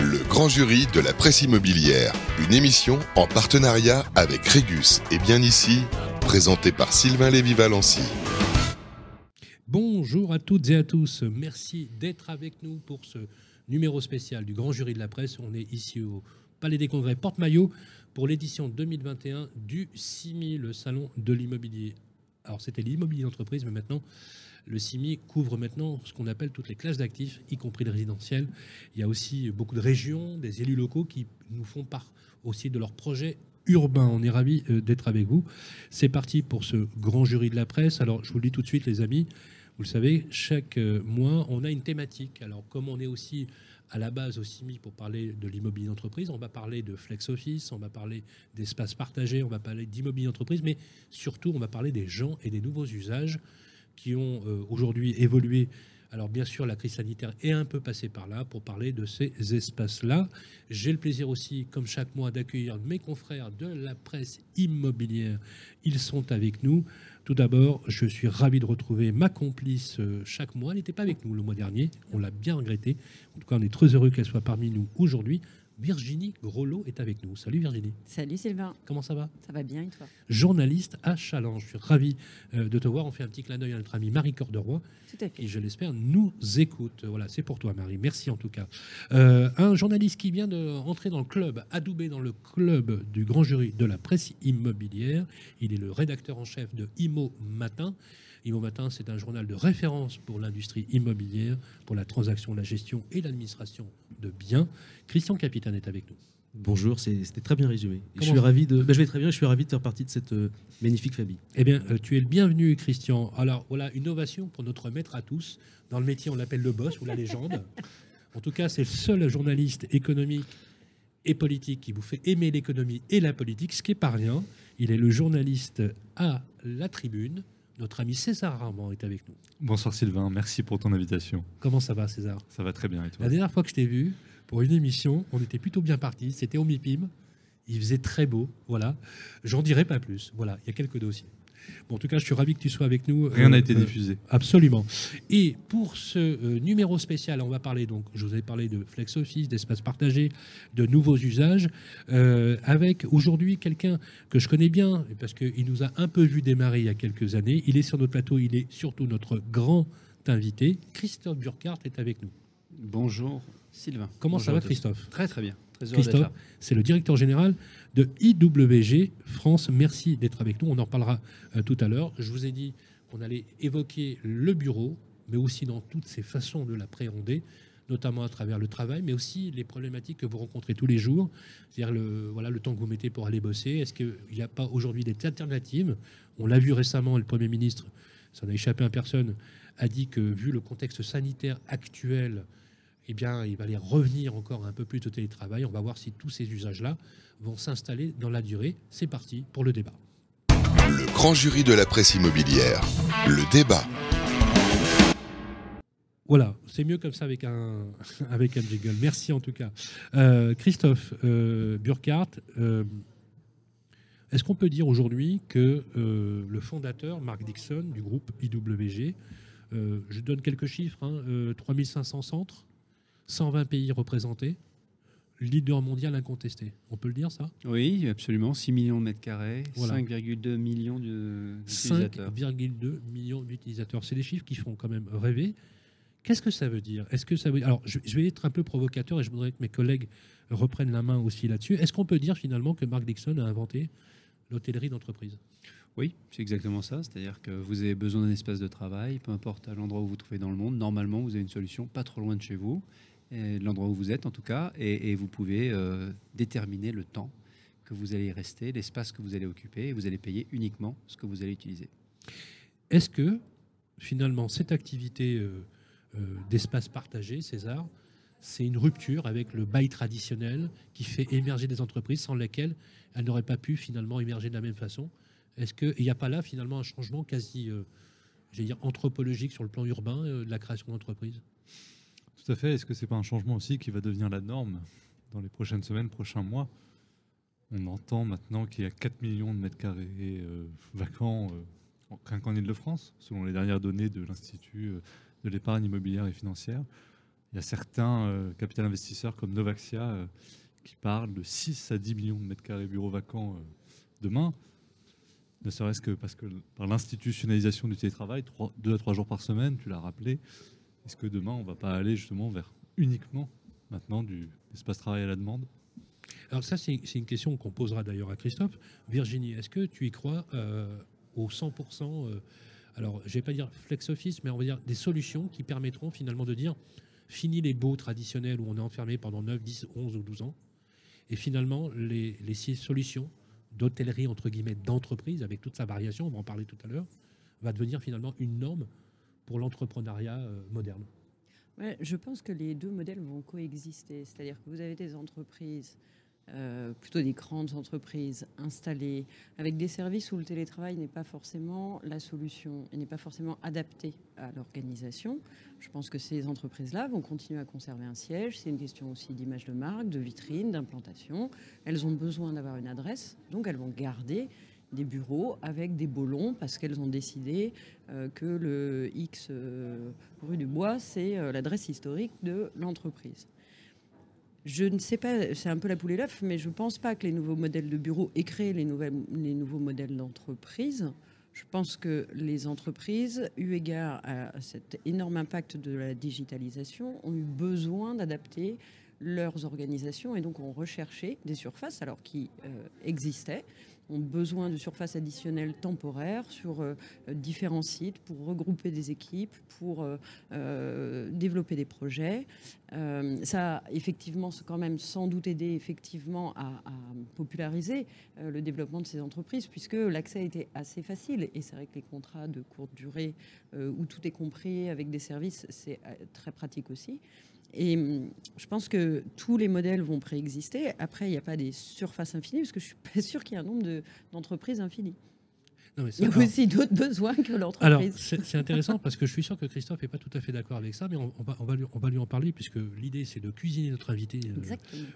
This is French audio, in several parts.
Le grand jury de la presse immobilière, une émission en partenariat avec Régus et bien ici, présentée par Sylvain Lévy-Valency. Bonjour à toutes et à tous. Merci d'être avec nous pour ce numéro spécial du grand jury de la presse. On est ici au Palais des Congrès Porte-Maillot pour l'édition 2021 du CIMI, le salon de l'immobilier. Alors c'était l'immobilier d'entreprise, mais maintenant le CIMI couvre maintenant ce qu'on appelle toutes les classes d'actifs, y compris le résidentiel. Il y a aussi beaucoup de régions, des élus locaux qui nous font part aussi de leurs projets urbains. On est ravis euh, d'être avec vous. C'est parti pour ce grand jury de la presse. Alors je vous le dis tout de suite les amis, vous le savez, chaque euh, mois on a une thématique. Alors comme on est aussi à la base au CIMI pour parler de l'immobilier d'entreprise. On va parler de flex office, on va parler d'espace partagé, on va parler d'immobilier d'entreprise, mais surtout on va parler des gens et des nouveaux usages qui ont euh, aujourd'hui évolué. Alors bien sûr, la crise sanitaire est un peu passée par là pour parler de ces espaces-là. J'ai le plaisir aussi, comme chaque mois, d'accueillir mes confrères de la presse immobilière. Ils sont avec nous. Tout d'abord, je suis ravi de retrouver ma complice euh, chaque mois. Elle n'était pas avec nous le mois dernier, on l'a bien regretté. En tout cas, on est très heureux qu'elle soit parmi nous aujourd'hui. Virginie Grolot est avec nous. Salut Virginie. Salut Sylvain. Comment ça va? Ça va bien et toi? Journaliste à Challenge. Je suis ravi euh, de te voir. On fait un petit clin d'œil à notre amie Marie Corderoy. Tout à fait. Qui, je l'espère, nous écoute. Voilà, c'est pour toi Marie. Merci en tout cas. Euh, un journaliste qui vient de rentrer dans le club, adoubé dans le club du grand jury de la presse immobilière. Il est le rédacteur en chef de Imo Matin. Imo Matin, c'est un journal de référence pour l'industrie immobilière, pour la transaction, la gestion et l'administration de biens. Christian Capitaine est avec nous. Bonjour, c'était très bien résumé. Je suis ravi de. bah, je vais très bien. Je suis ravi de faire partie de cette euh, magnifique famille. Eh bien, euh, tu es le bienvenu, Christian. Alors, voilà, une ovation pour notre maître à tous. Dans le métier, on l'appelle le boss ou la légende. En tout cas, c'est le seul journaliste économique et politique qui vous fait aimer l'économie et la politique, ce qui n'est pas rien. Il est le journaliste à la tribune. Notre ami César Armand est avec nous. Bonsoir Sylvain, merci pour ton invitation. Comment ça va, César? Ça va très bien et toi? La dernière fois que je t'ai vu, pour une émission, on était plutôt bien parti. C'était au MIPIM. Il faisait très beau. Voilà. J'en dirai pas plus. Voilà. Il y a quelques dossiers. Bon, en tout cas, je suis ravi que tu sois avec nous. Rien Euh, n'a été euh, diffusé. Absolument. Et pour ce euh, numéro spécial, on va parler donc, je vous ai parlé de flex office, d'espace partagé, de nouveaux usages, euh, avec aujourd'hui quelqu'un que je connais bien parce qu'il nous a un peu vu démarrer il y a quelques années. Il est sur notre plateau, il est surtout notre grand invité. Christophe Burkhardt est avec nous. Bonjour Sylvain. Comment ça va. Christophe? Très très bien. Très heureux d'être Christophe, c'est le directeur général de IWG France. Merci d'être avec nous. On en parlera euh, tout à l'heure. Je vous ai dit qu'on allait évoquer le bureau, mais aussi dans toutes ses façons de l'appréhender, notamment à travers le travail, mais aussi les problématiques que vous rencontrez tous les jours, c'est-à-dire le, voilà, le temps que vous mettez pour aller bosser. Est-ce qu'il n'y a pas aujourd'hui des alternatives? On l'a vu récemment, le Premier ministre, ça n'a échappé à personne, a dit que vu le contexte sanitaire actuel, eh bien, il va aller revenir encore un peu plus au télétravail. On va voir si tous ces usages-là vont s'installer dans la durée. C'est parti pour le débat. Le grand jury de la presse immobilière, le débat. Voilà, c'est mieux comme ça avec un, avec un jingle. Merci en tout cas. Euh, Christophe euh, Burkhardt, euh, est-ce qu'on peut dire aujourd'hui que le fondateur, Mark Dixon, du groupe IWG, je donne quelques chiffres, hein, euh, 3500 centres, 120 pays représentés, leader mondial incontesté. On peut le dire ça? Oui, absolument. 6 millions de mètres carrés, Voilà. 5,2 millions de- d'utilisateurs. 5,2 millions d'utilisateurs. C'est des chiffres qui font quand même rêver. Qu'est-ce que ça veut dire? Est-ce que ça veut Alors, je, vais être un peu provocateur et je voudrais que mes collègues reprennent la main aussi là-dessus. Est-ce qu'on peut dire finalement que Mark Dixon a inventé l'hôtellerie d'entreprise? Oui, c'est exactement ça. C'est-à-dire que vous avez besoin d'un espace de travail, peu importe à l'endroit où vous vous trouvez dans le monde. Normalement, vous avez une solution pas trop loin de chez vous, l'endroit où vous êtes en tout cas, et, vous pouvez euh, déterminer le temps que vous allez rester, l'espace que vous allez occuper, et vous allez payer uniquement ce que vous allez utiliser. Est-ce que finalement cette activité euh, euh, d'espace partagé, César, c'est une rupture avec le bail traditionnel qui fait émerger des entreprises sans lesquelles elles n'auraient pas pu finalement émerger de la même façon? Est-ce qu'il n'y a pas là finalement un changement quasi, j'allais dire, anthropologique sur le plan urbain de la création d'entreprises Tout à fait. Est-ce que c'est pas un changement aussi qui va devenir la norme dans les prochaines semaines, prochains mois? On entend maintenant qu'il y a 4 millions de mètres carrés euh, vacants euh, en- rien qu'en Ile-de-France, selon les dernières données de l'Institut euh, de l'épargne immobilière et financière. Il y a certains euh, capital investisseurs comme Novaxia qui parlent de 6 à 10 millions de mètres carrés bureaux vacants demain, ne serait-ce que parce que par l'institutionnalisation du télétravail, 2 à 3 jours par semaine, tu l'as rappelé, est-ce que demain on ne va pas aller justement vers uniquement maintenant du espace travail à la demande? Alors ça, c'est une question qu'on posera d'ailleurs à Christophe. Virginie, est-ce que tu y crois euh, au 100% euh, Alors, je vais pas dire flex office, mais on va dire des solutions qui permettront finalement de dire fini les baux traditionnels où on est enfermé pendant 9, 10, 11 ou 12 ans, et finalement les, les solutions d'hôtellerie entre guillemets d'entreprise avec toute sa variation, on va en parler tout à l'heure, va devenir finalement une norme pour l'entrepreneuriat euh, moderne. Je pense que les deux modèles vont coexister. C'est-à-dire que vous avez des entreprises, euh, plutôt des grandes entreprises installées, avec des services où le télétravail n'est pas forcément la solution et n'est pas forcément adapté à l'organisation. Je pense que ces entreprises-là vont continuer à conserver un siège. C'est une question aussi d'image de marque, de vitrine, d'implantation. Elles ont besoin d'avoir une adresse, donc elles vont garder des bureaux avec des bolons parce qu'elles ont décidé euh, que le X euh, rue du Bois, c'est euh, l'adresse historique de l'entreprise. Je ne sais pas, c'est un peu la poule et l'œuf, mais je ne pense pas que les nouveaux modèles de bureaux aient créé les, nouvelles, les nouveaux modèles d'entreprise. Je pense que les entreprises, eu égard à cet énorme impact de la digitalisation, ont eu besoin d'adapter leurs organisations et donc ont recherché des surfaces alors qui existaient ont besoin de surfaces additionnelles temporaires sur euh, différents sites pour regrouper des équipes, pour euh, euh, développer des projets. Ça a effectivement quand même sans doute aidé effectivement à, à populariser le développement de ces entreprises puisque l'accès était assez facile et c'est vrai que les contrats de courte durée où tout est compris avec des services c'est très pratique aussi. Et hum, je pense que tous les modèles vont préexister. Après, il n'y a pas des surfaces infinies, parce que je suis pas sûre qu'il y ait un nombre de- d'entreprises infinies. Non, mais Il y a alors- aussi d'autres besoins que Alors, l'entreprise. c'est c'est intéressant parce que je suis sûr que Christophe n'est pas tout à fait d'accord avec ça, mais on, on va, on va lui, on va lui en parler puisque l'idée c'est de cuisiner notre invité euh,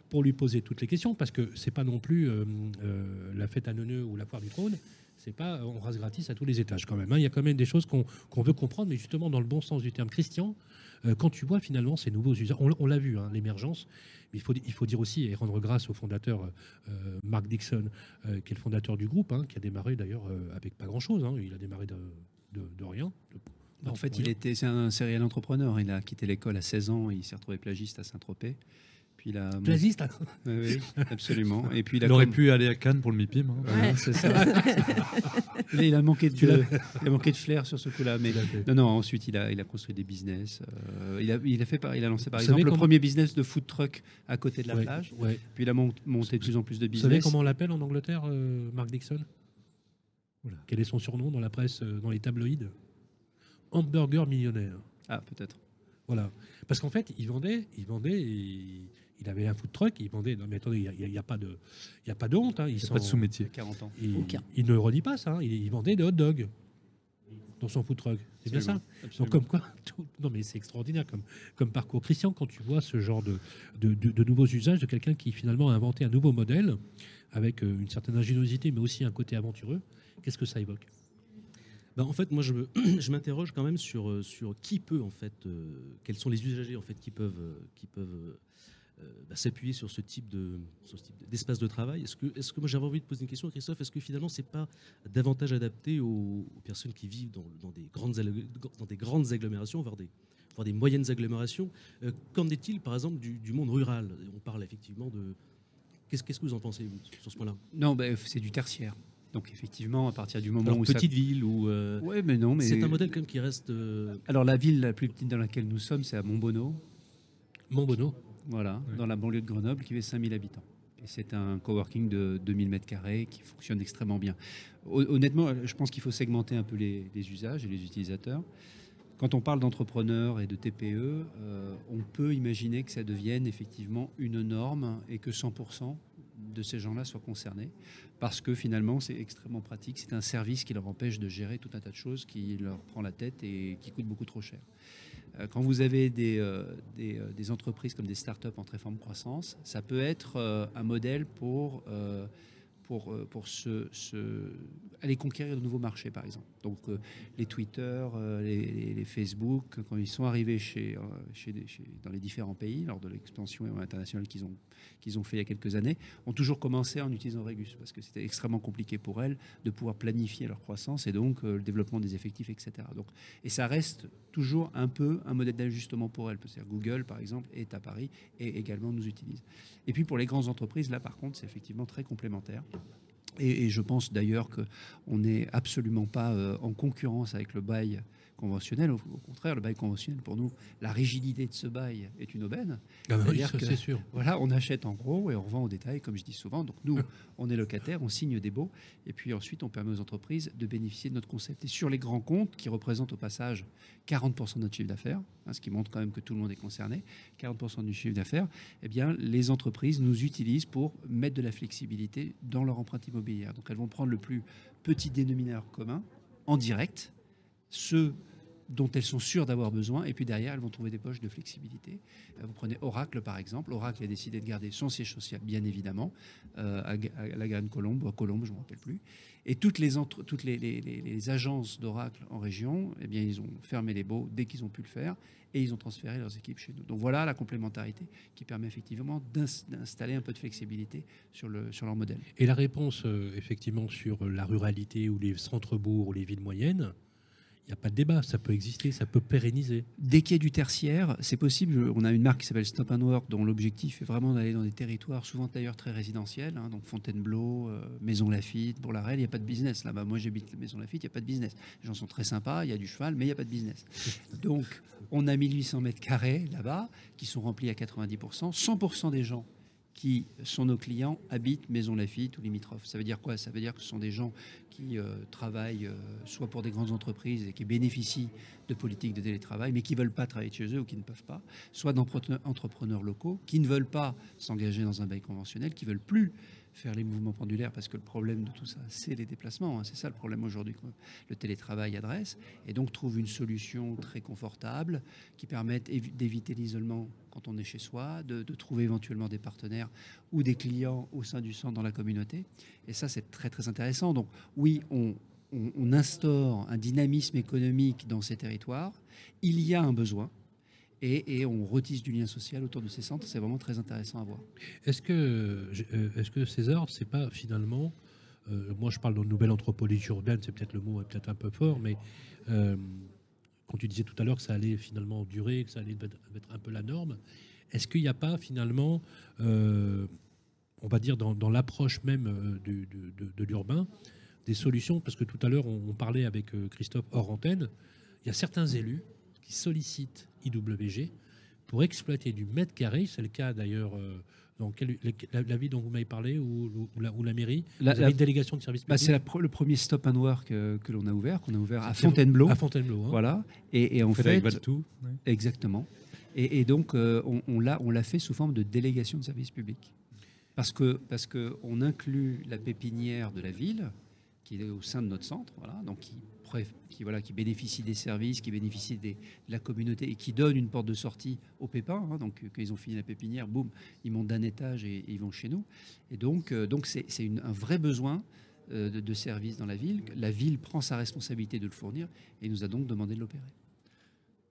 pour lui poser toutes les questions parce que c'est pas non plus euh, euh, la fête à Neuneu ou la foire du trône. C'est pas on rase gratis à tous les étages quand même. hein. Il y a quand même des choses qu'on qu'on veut comprendre, mais justement dans le bon sens du terme. Christian, quand tu vois finalement ces nouveaux usages, on, on l'a vu, hein, l'émergence, mais il faut, il faut dire aussi et rendre grâce au fondateur euh, Mark Dixon, euh, qui est le fondateur du groupe, hein, qui a démarré d'ailleurs euh, avec pas grand-chose. hein. Il a démarré de, de- de rien. de- En fait, il rien. était, c'est un serial entrepreneur. Il a quitté l'école à 16 ans. Il s'est retrouvé plagiste à Saint-Tropez. Puis il a. Plagiste, hein. Oui, oui, absolument. Et puis il aurait pu aller à Cannes pour le MIPIM. hein. Ça. Il a manqué de, il a manqué de flair sur ce coup-là, mais non, non. Ensuite, il a, il a construit des business. Euh, il a, il a fait, par- il a lancé par Vous exemple le comment- premier business de food truck à côté de la Ouais, plage. ouais. Puis il a mont- monté de plus en plus de Vous savez business. comment on l'appelle en Angleterre, euh, Mark Dixon? Quel est son surnom dans la presse, euh, dans les tabloïds? Hamburger millionnaire. Ah, peut-être. Voilà. Parce qu'en fait, il vendait, il vendait, et il avait un food truck, il vendait. Non, mais attendez, il n'y a, il y a pas de, il y a pas de honte. hein, il n'y pas de sous-métier. 40 ans. il, Aucun. il ne redit pas ça. hein, Il, il vendait des hot dogs dans son food truck. C'est bien ça. Absolument, Donc comme quoi, tout- non mais c'est extraordinaire comme, comme parcours. Christian, quand tu vois ce genre de, de, de- de nouveaux usages de quelqu'un qui finalement a inventé un nouveau modèle avec euh, une certaine ingéniosité, mais aussi un côté aventureux, qu'est-ce que ça évoque? Bah, en fait, moi, je, m'interroge quand même sur, euh, sur qui peut, en fait, euh, quels sont les usagers en fait, qui peuvent, qui peuvent bah, s'appuyer sur ce type d'espace de travail. Est-ce que, est-ce que moi j'avais envie de poser une question à Christophe Est-ce que finalement c'est pas davantage adapté aux, aux personnes qui vivent dans, dans des grandes dans des grandes agglomérations, voire des voire des moyennes agglomérations Euh, Qu'en est-il, par exemple, du, du monde rural? On parle effectivement de Qu'est-ce, qu'est-ce que vous en pensez vous, sur ce point-là? Non, ben, c'est du tertiaire. Donc effectivement, à partir du moment Alors où ça- petite ville ou euh, Ouais, mais non, mais c'est un modèle quand même qui reste euh, Alors la ville la plus petite dans laquelle nous sommes, c'est à Montbonneau, Montbonneau. Voilà, Ouais. dans la banlieue de Grenoble, qui fait 5000 habitants. Et c'est un coworking de 2000 mètres carrés qui fonctionne extrêmement bien. Hon- Honnêtement, je pense qu'il faut segmenter un peu les, les usages et les utilisateurs. Quand on parle d'entrepreneurs et de TPE, euh, on peut imaginer que ça devienne effectivement une norme et que 100% de ces gens-là soient concernés. Parce que finalement, c'est extrêmement pratique. C'est un service qui leur empêche de gérer tout un tas de choses qui leur prend la tête et qui coûte beaucoup trop cher. Euh, Quand vous avez des, euh, euh, des entreprises comme des startups en très forte croissance, ça peut être un modèle pour, pour, euh, aller conquérir de nouveaux marchés, par exemple. Donc euh, les Twitter, euh, les, Facebook, quand ils sont arrivés chez, dans les différents pays, lors de l'expansion internationale qu'ils ont, qu'ils ont fait il y a quelques années, ont toujours commencé en utilisant Regus, parce que c'était extrêmement compliqué pour elles de pouvoir planifier leur croissance et donc le développement des effectifs, etc. Donc, et ça reste toujours un peu un modèle d'ajustement pour elles. C'est-à-dire Google, par exemple, est à Paris et également nous utilise. Et puis pour les grandes entreprises, là par contre, c'est effectivement très complémentaire. Et, je pense d'ailleurs qu'on n'est absolument pas euh, en concurrence avec le bail conventionnel. Au, au contraire, le bail conventionnel, pour nous, la rigidité de ce bail est une aubaine. Ah bah oui, c'est sûr. Voilà, on achète en gros et on revend au détail, comme je dis souvent. Donc nous, on est locataire, on signe des baux, et puis ensuite on permet aux entreprises de bénéficier de notre concept. Et sur les grands comptes, qui représentent au passage 40% de notre chiffre d'affaires, hein, ce qui montre quand même que tout le monde est concerné, 40% du chiffre d'affaires, eh bien les entreprises nous utilisent pour mettre de la flexibilité dans leur empreinte immobilière. Donc elles vont prendre le plus petit dénominateur commun en direct, ceux dont elles sont sûres d'avoir besoin, et puis derrière, elles vont trouver des poches de flexibilité. Euh, Vous prenez Oracle, par exemple. Oracle a décidé de garder son siège social, bien évidemment, euh, à, à la Grande Colombe, à Colombe, je ne me rappelle plus. Et toutes les, toutes les, agences d'Oracle en région, eh bien, ils ont fermé les baux dès qu'ils ont pu le faire, et ils ont transféré leurs équipes chez nous. Donc voilà la complémentarité qui permet effectivement d'ins- d'installer un peu de flexibilité sur, le, sur leur modèle. Et la réponse, euh, effectivement, sur la ruralité ou les centres-bourgs ou les villes moyennes, n'y a pas de débat. Ça peut exister, ça peut pérenniser. Dès qu'il y a du tertiaire, c'est possible. On a une marque qui s'appelle Stop and Work, dont l'objectif est vraiment d'aller dans des territoires, souvent d'ailleurs très résidentiels, hein, donc Fontainebleau, euh, Maison Lafitte, pour la il n'y a pas de business là-bas. Moi, j'habite Maison Lafitte, il n'y a pas de business. Les gens sont très sympas, il y a du cheval, mais il n'y a pas de business. Donc, on a 1800 mètres carrés là-bas, qui sont remplis à 90%. 100% des gens qui sont nos clients habitent Maison Lafitte ou limitrophes. Ça veut dire quoi? Ça veut dire que ce sont des gens qui euh, travaillent euh, soit pour des grandes entreprises et qui bénéficient de politiques de télétravail, mais qui ne veulent pas travailler chez eux ou qui ne peuvent pas, soit d'entrepreneurs entrepreneurs locaux qui ne veulent pas s'engager dans un bail conventionnel, qui veulent plus faire les mouvements pendulaires, parce que le problème de tout ça, c'est les déplacements. hein. C'est ça le problème aujourd'hui que le télétravail adresse, et donc trouve une solution très confortable qui permette évi- d'éviter l'isolement quand on est chez soi, de, trouver éventuellement des partenaires ou des clients au sein du centre dans la communauté. Et ça, c'est très très intéressant. Donc oui, on instaure un dynamisme économique dans ces territoires. Il y a un besoin. Et, on retisse du lien social autour de ces centres. C'est vraiment très intéressant à voir. Est-ce que, euh, est-ce que César, c'est pas finalement, euh, moi je parle de nouvelle anthropologie urbaine, c'est peut-être le mot est peut-être un peu fort, mais euh, quand tu disais tout à l'heure que ça allait finalement durer, que ça allait être un peu la norme, est-ce qu'il n'y a pas finalement, on va dire dans, l'approche même de, l'urbain, des solutions? Parce que tout à l'heure on, on parlait avec Christophe hors antenne, il y a certains élus qui sollicitent IWG pour exploiter du mètre carré, c'est le cas d'ailleurs euh, dans quel- la, la ville dont vous m'avez parlé ou, ou la, ou la mairie, La- vous avez la- une délégation de service Bah, public c'est le premier stop and work euh, que l'on a ouvert, qu'on a ouvert à Fontainebleau. à Fontainebleau. hein. Voilà. Et, et en fait, Valtou, ouais. Exactement. Et, et donc, euh, on, on l'a, on l'a fait sous forme de délégation de service public. Parce que parce que on inclut la pépinière de la ville, qui est au sein de notre centre, voilà, donc qui, qui, voilà, qui bénéficie des services, qui bénéficie des- de la communauté et qui donne une porte de sortie aux pépins. hein. donc, euh, quand ils ont fini la pépinière, boum, ils montent d'un étage et, et ils vont chez nous. Et donc, euh, donc c'est, c'est une- un vrai besoin euh, de, de services dans la ville. La ville prend sa responsabilité de le fournir et nous a donc demandé de l'opérer.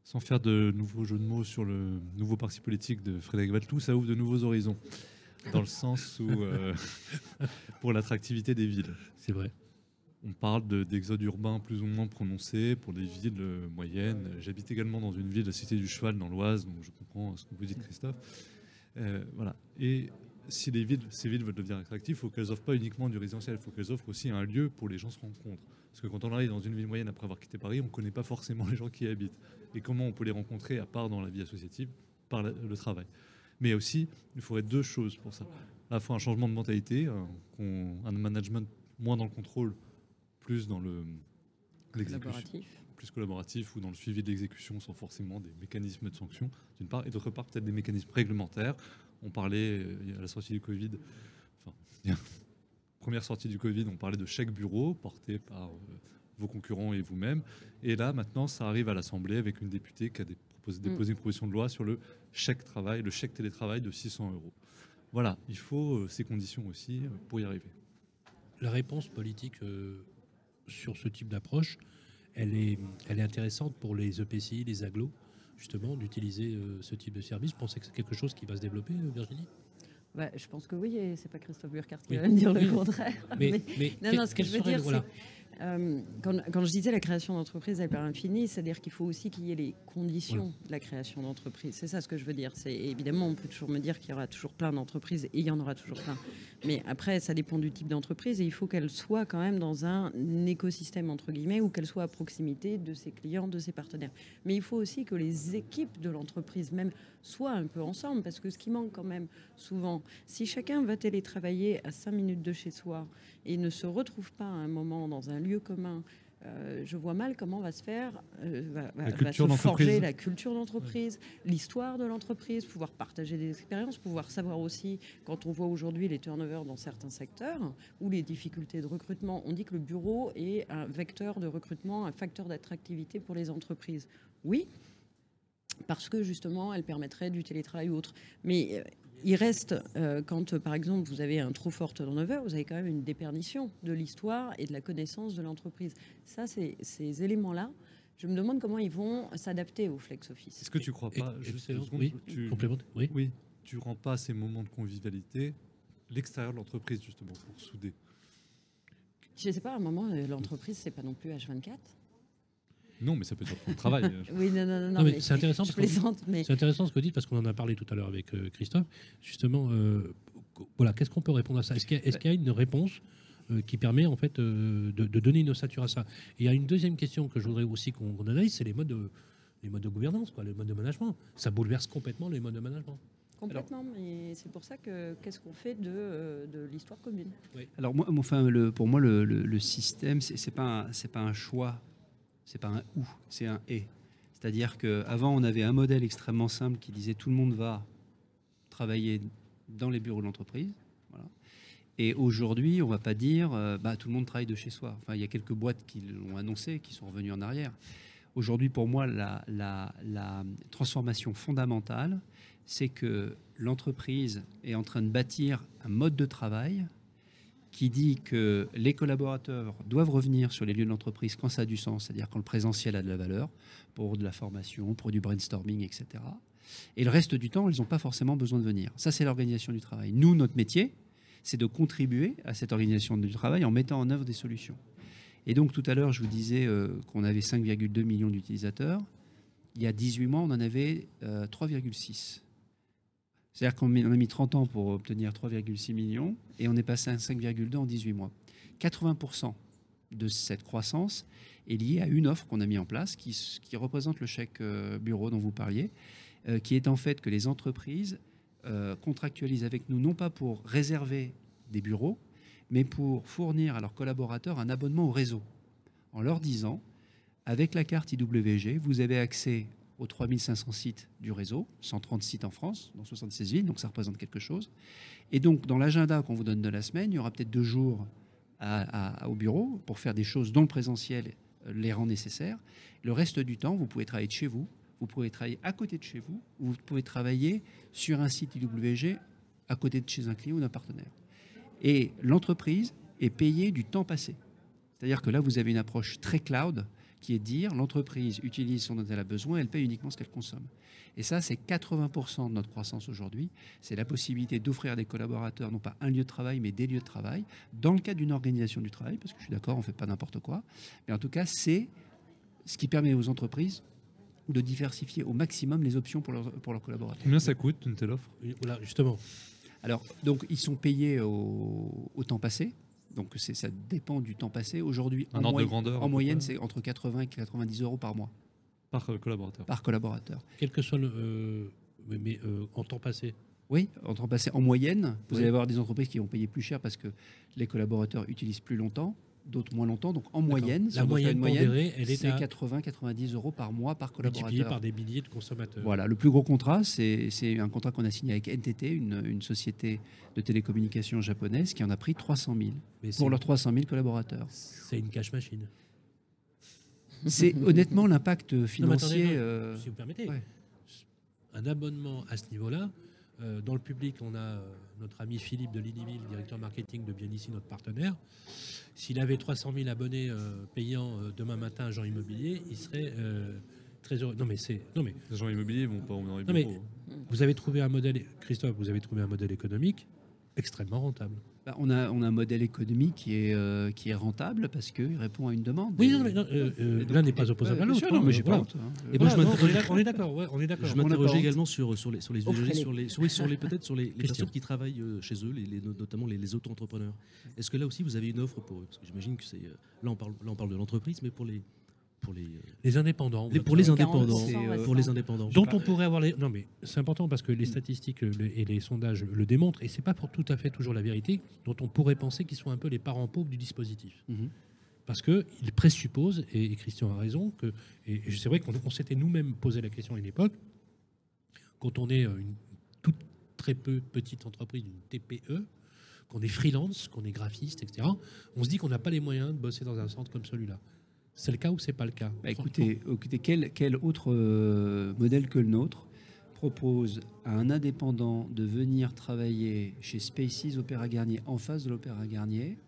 Sans faire de nouveaux jeux de mots sur le nouveau parti politique de Frédéric Valtou, ça ouvre de nouveaux horizons. Dans le sens où, euh, pour l'attractivité des villes. C'est vrai. On parle de- d'exode urbain plus ou moins prononcé pour des villes moyennes. J'habite également dans une ville, la Cité du Cheval, dans l'Oise, donc je comprends ce que vous dites, Christophe. Euh, voilà. Et si les villes, ces villes veulent devenir attractives, il faut qu'elles offrent pas uniquement du résidentiel, il faut qu'elles offrent aussi un lieu pour les gens se rencontrent. Parce que quand on arrive dans une ville moyenne après avoir quitté Paris, on ne connaît pas forcément les gens qui y habitent. Et comment on peut les rencontrer, à part dans la vie associative, par le travail? Mais aussi, il faudrait deux choses pour ça. À la fois un changement de mentalité, un management moins dans le contrôle, plus dans le Collaboratif. plus collaboratif ou dans le suivi de l'exécution sans forcément des mécanismes de sanction, d'une part, et d'autre part peut-être des mécanismes réglementaires. On parlait euh, à la sortie du Covid, enfin, première sortie du Covid, on parlait de chèque bureau porté par euh, vos concurrents et vous-même. Et là, maintenant, ça arrive à l'Assemblée avec une députée qui a déposé une proposition de loi sur le chèque travail, le chèque télétravail de 600 euros. Voilà, il faut euh, ces conditions aussi euh, pour y arriver. la réponse politique euh, sur ce type d'approche, elle est, elle est intéressante pour les EPCI, les agglos, justement, d'utiliser euh, ce type de service. Vous pensez que c'est quelque chose qui va se développer, euh, Virginie? Bah, je pense que oui, et c'est pas Christophe Burkhardt qui Oui. va me dire le contraire. mais, Mais- mais non, non, ce que je veux dire, voilà. Euh, quand, quand je disais la création d'entreprise à part infini, c'est-à-dire qu'il faut aussi qu'il y ait les conditions de la création d'entreprise. C'est ça ce que je veux dire. C'est évidemment, on peut toujours me dire qu'il y aura toujours plein d'entreprises et il y en aura toujours plein. Mais après, ça dépend du type d'entreprise et il faut qu'elle soit quand même dans un écosystème entre guillemets ou qu'elle soit à proximité de ses clients, de ses partenaires. Mais il faut aussi que les équipes de l'entreprise même soient un peu ensemble parce que ce qui manque quand même souvent, si chacun va télétravailler à 5 minutes de chez soi et ne se retrouve pas à un moment dans un lieu commun, euh, je vois mal comment va se faire, euh, va, La va culture se forger la culture d'entreprise, l'histoire de l'entreprise, pouvoir partager des expériences, pouvoir savoir aussi, quand on voit aujourd'hui les turnovers dans certains secteurs ou les difficultés de recrutement, on dit que le bureau est un vecteur de recrutement, un facteur d'attractivité pour les entreprises. Oui, parce que justement, elle permettrait du télétravail ou autre. Mais euh, il reste, euh, quand par exemple vous avez un trop fort turnover, vous avez quand même une déperdition de l'histoire et de la connaissance de l'entreprise. Ça, c'est ces éléments-là. Je me demande comment ils vont s'adapter au flex office. Est-ce que tu crois pas, Et- secondes, oui, tu, oui. oui, tu rends pas ces moments de convivialité l'extérieur de l'entreprise justement pour souder? Je ne sais pas, à un moment, euh, l'entreprise, c'est pas non plus H24. Non, mais ça peut être sur le travail. Oui, non, non, non, Non, mais mais c'est intéressant je parce que- plaisante, mais C'est intéressant ce que vous dites parce qu'on en a parlé tout à l'heure avec euh, Christophe. Justement, euh, voilà, qu'est-ce qu'on peut répondre à ça? Est-ce qu'il y, a- y une réponse euh, qui permet en fait de, de donner une ossature à ça? Et il y a une deuxième question que je voudrais aussi qu'on analyse, c'est les modes de les modes de gouvernance, quoi, les modes de management. Ça bouleverse complètement les modes de management. complètement. Mais c'est pour ça que qu'est-ce qu'on fait de, de l'histoire commune? Alors moi, moi, enfin, le, pour moi, le, le- le système, c'est pas, c'est pas un choix, c'est pas un ou, c'est un et. C'est-à-dire qu'avant, on avait un modèle extrêmement simple qui disait tout le monde va travailler dans les bureaux de l'entreprise. Voilà. Et aujourd'hui, on va pas dire euh, bah, tout le monde travaille de chez soi. Enfin, il y a quelques boîtes qui l'ont annoncé, qui sont revenues en arrière. Aujourd'hui, pour moi, la, transformation fondamentale, c'est que l'entreprise est en train de bâtir un mode de travail qui dit que les collaborateurs doivent revenir sur les lieux de l'entreprise quand ça a du sens, c'est-à-dire quand le présentiel a de la valeur, pour de la formation, pour du brainstorming, etc. Et le reste du temps, ils n'ont pas forcément besoin de venir. Ça, c'est l'organisation du travail. Nous, notre métier, c'est de contribuer à cette organisation du travail en mettant en œuvre des solutions. Et donc, tout à l'heure, je vous disais euh, qu'on avait 5,2 millions d'utilisateurs. Il y a 18 mois, on en avait euh, 3,6. C'est-à-dire qu'on a mis 30 ans pour obtenir 3,6 millions et on est passé à 5,2 en 18 mois. 80% de cette croissance est liée à une offre qu'on a mis en place qui représente le chèque euh, bureau dont vous parliez, euh, qui est en fait que les entreprises euh, contractualisent avec nous non pas pour réserver des bureaux, mais pour fournir à leurs collaborateurs un abonnement au réseau, en leur disant, avec la carte IWG, vous avez accès aux 3500 sites du réseau, 130 sites en France, dans 76 villes, donc ça représente quelque chose. Et donc, dans l'agenda qu'on vous donne de la semaine, il y aura peut-être deux jours au bureau pour faire des choses dont le présentiel les rend nécessaires. Le reste du temps, vous pouvez travailler de chez vous, vous pouvez travailler à côté de chez vous, ou vous pouvez travailler sur un site IWG à côté de chez un client ou d'un partenaire. Et l'entreprise est payée du temps passé. C'est-à-dire que là, vous avez une approche très cloud qui est de dire l'entreprise utilise ce dont elle a besoin, elle paye uniquement ce qu'elle consomme. Et ça, c'est 80% de notre croissance aujourd'hui. C'est la possibilité d'offrir à des collaborateurs non pas un lieu de travail, mais des lieux de travail, dans le cadre d'une organisation du travail, parce que je suis d'accord, on ne fait pas n'importe quoi. Mais en tout cas, c'est ce qui permet aux entreprises de diversifier au maximum les options pour leurs, pour leurs collaborateurs. Combien ça coûte une telle offre? Voilà, justement. Alors, donc, ils sont payés au, au temps passé. Donc, ça dépend du temps passé. Aujourd'hui, en, moyenne- grandeur en c'est entre 80 et 90 euros par mois, par euh, collaborateur. par collaborateur. Quel que soit le. euh, mais mais, euh, en temps passé. Oui, en temps passé, en moyenne, vous Oui. allez avoir des entreprises qui vont payer plus cher parce que les collaborateurs utilisent plus longtemps, d'autres moins longtemps. Donc, en moyenne, la moyenne, pondérée, elle est c'est à 80-90 euros par mois par multiplié collaborateur. par des milliers de consommateurs. Voilà, le plus gros contrat, c'est un contrat qu'on a signé avec NTT, une, une société de télécommunications japonaise, qui en a pris 300 000 Mais c'est- pour leurs 300 000 collaborateurs. C'est une cash machine. C'est honnêtement l'impact Non, financier. attendez, non, euh, si vous permettez. ouais. Un abonnement à ce niveau-là, dans le public, on a euh, notre ami Philippe de Liniville, directeur marketing de Bien Ici, notre partenaire. S'il avait 300 000 abonnés euh, payants euh, demain matin à Agent Immobilier, il serait euh, très heureux. Non, mais c'est. Non, mais Les agents immobiliers vont pas dans les Non, mais- bureaux. vous avez trouvé un modèle, Christophe, vous avez trouvé un modèle économique extrêmement rentable. Bah, on, a, on a un modèle économique qui est, euh, qui est rentable parce qu'il répond à une demande. Oui, non, mais non, euh, euh, l'un n'est pas opposable à l'autre. non, hein, mais j'ai pas honte, hein. Et moi, je non, on est d'accord, ouais. Je m'interrogeais également sur, sur les, sur les sur les, sur, oui, sur les peut-être sur les, personnes qui travaillent chez eux, les, les- notamment les, les auto-entrepreneurs. Est-ce que là aussi vous avez une offre pour eux? Parce que j'imagine que c'est là on parle là on parle de l'entreprise, mais pour les pour les, euh, Les indépendants. les- pour les indépendants, 40%, ouais. pour les indépendants. dont on pourrait avoir les. Non, mais c'est important parce que les statistiques le- et les sondages le démontrent, et c'est pas pour tout à fait toujours la vérité, dont on pourrait penser qu'ils sont un peu les parents pauvres du dispositif. Mhm. Parce qu'ils présupposent, et, et Christian a raison, que, et, et c'est vrai qu'on on s'était nous-mêmes posé la question à une époque, quand on est euh, une toute très peu petite entreprise, une TPE, qu'on est freelance, qu'on est graphiste, etc., on se dit qu'on n'a pas les moyens de bosser dans un centre comme celui-là. C'est le cas ou c'est pas le cas Bah, écoutez, écoutez, quel, quel autre euh, modèle que le nôtre propose à un indépendant de venir travailler chez Spaces Opéra Garnier en face de l'Opéra Garnier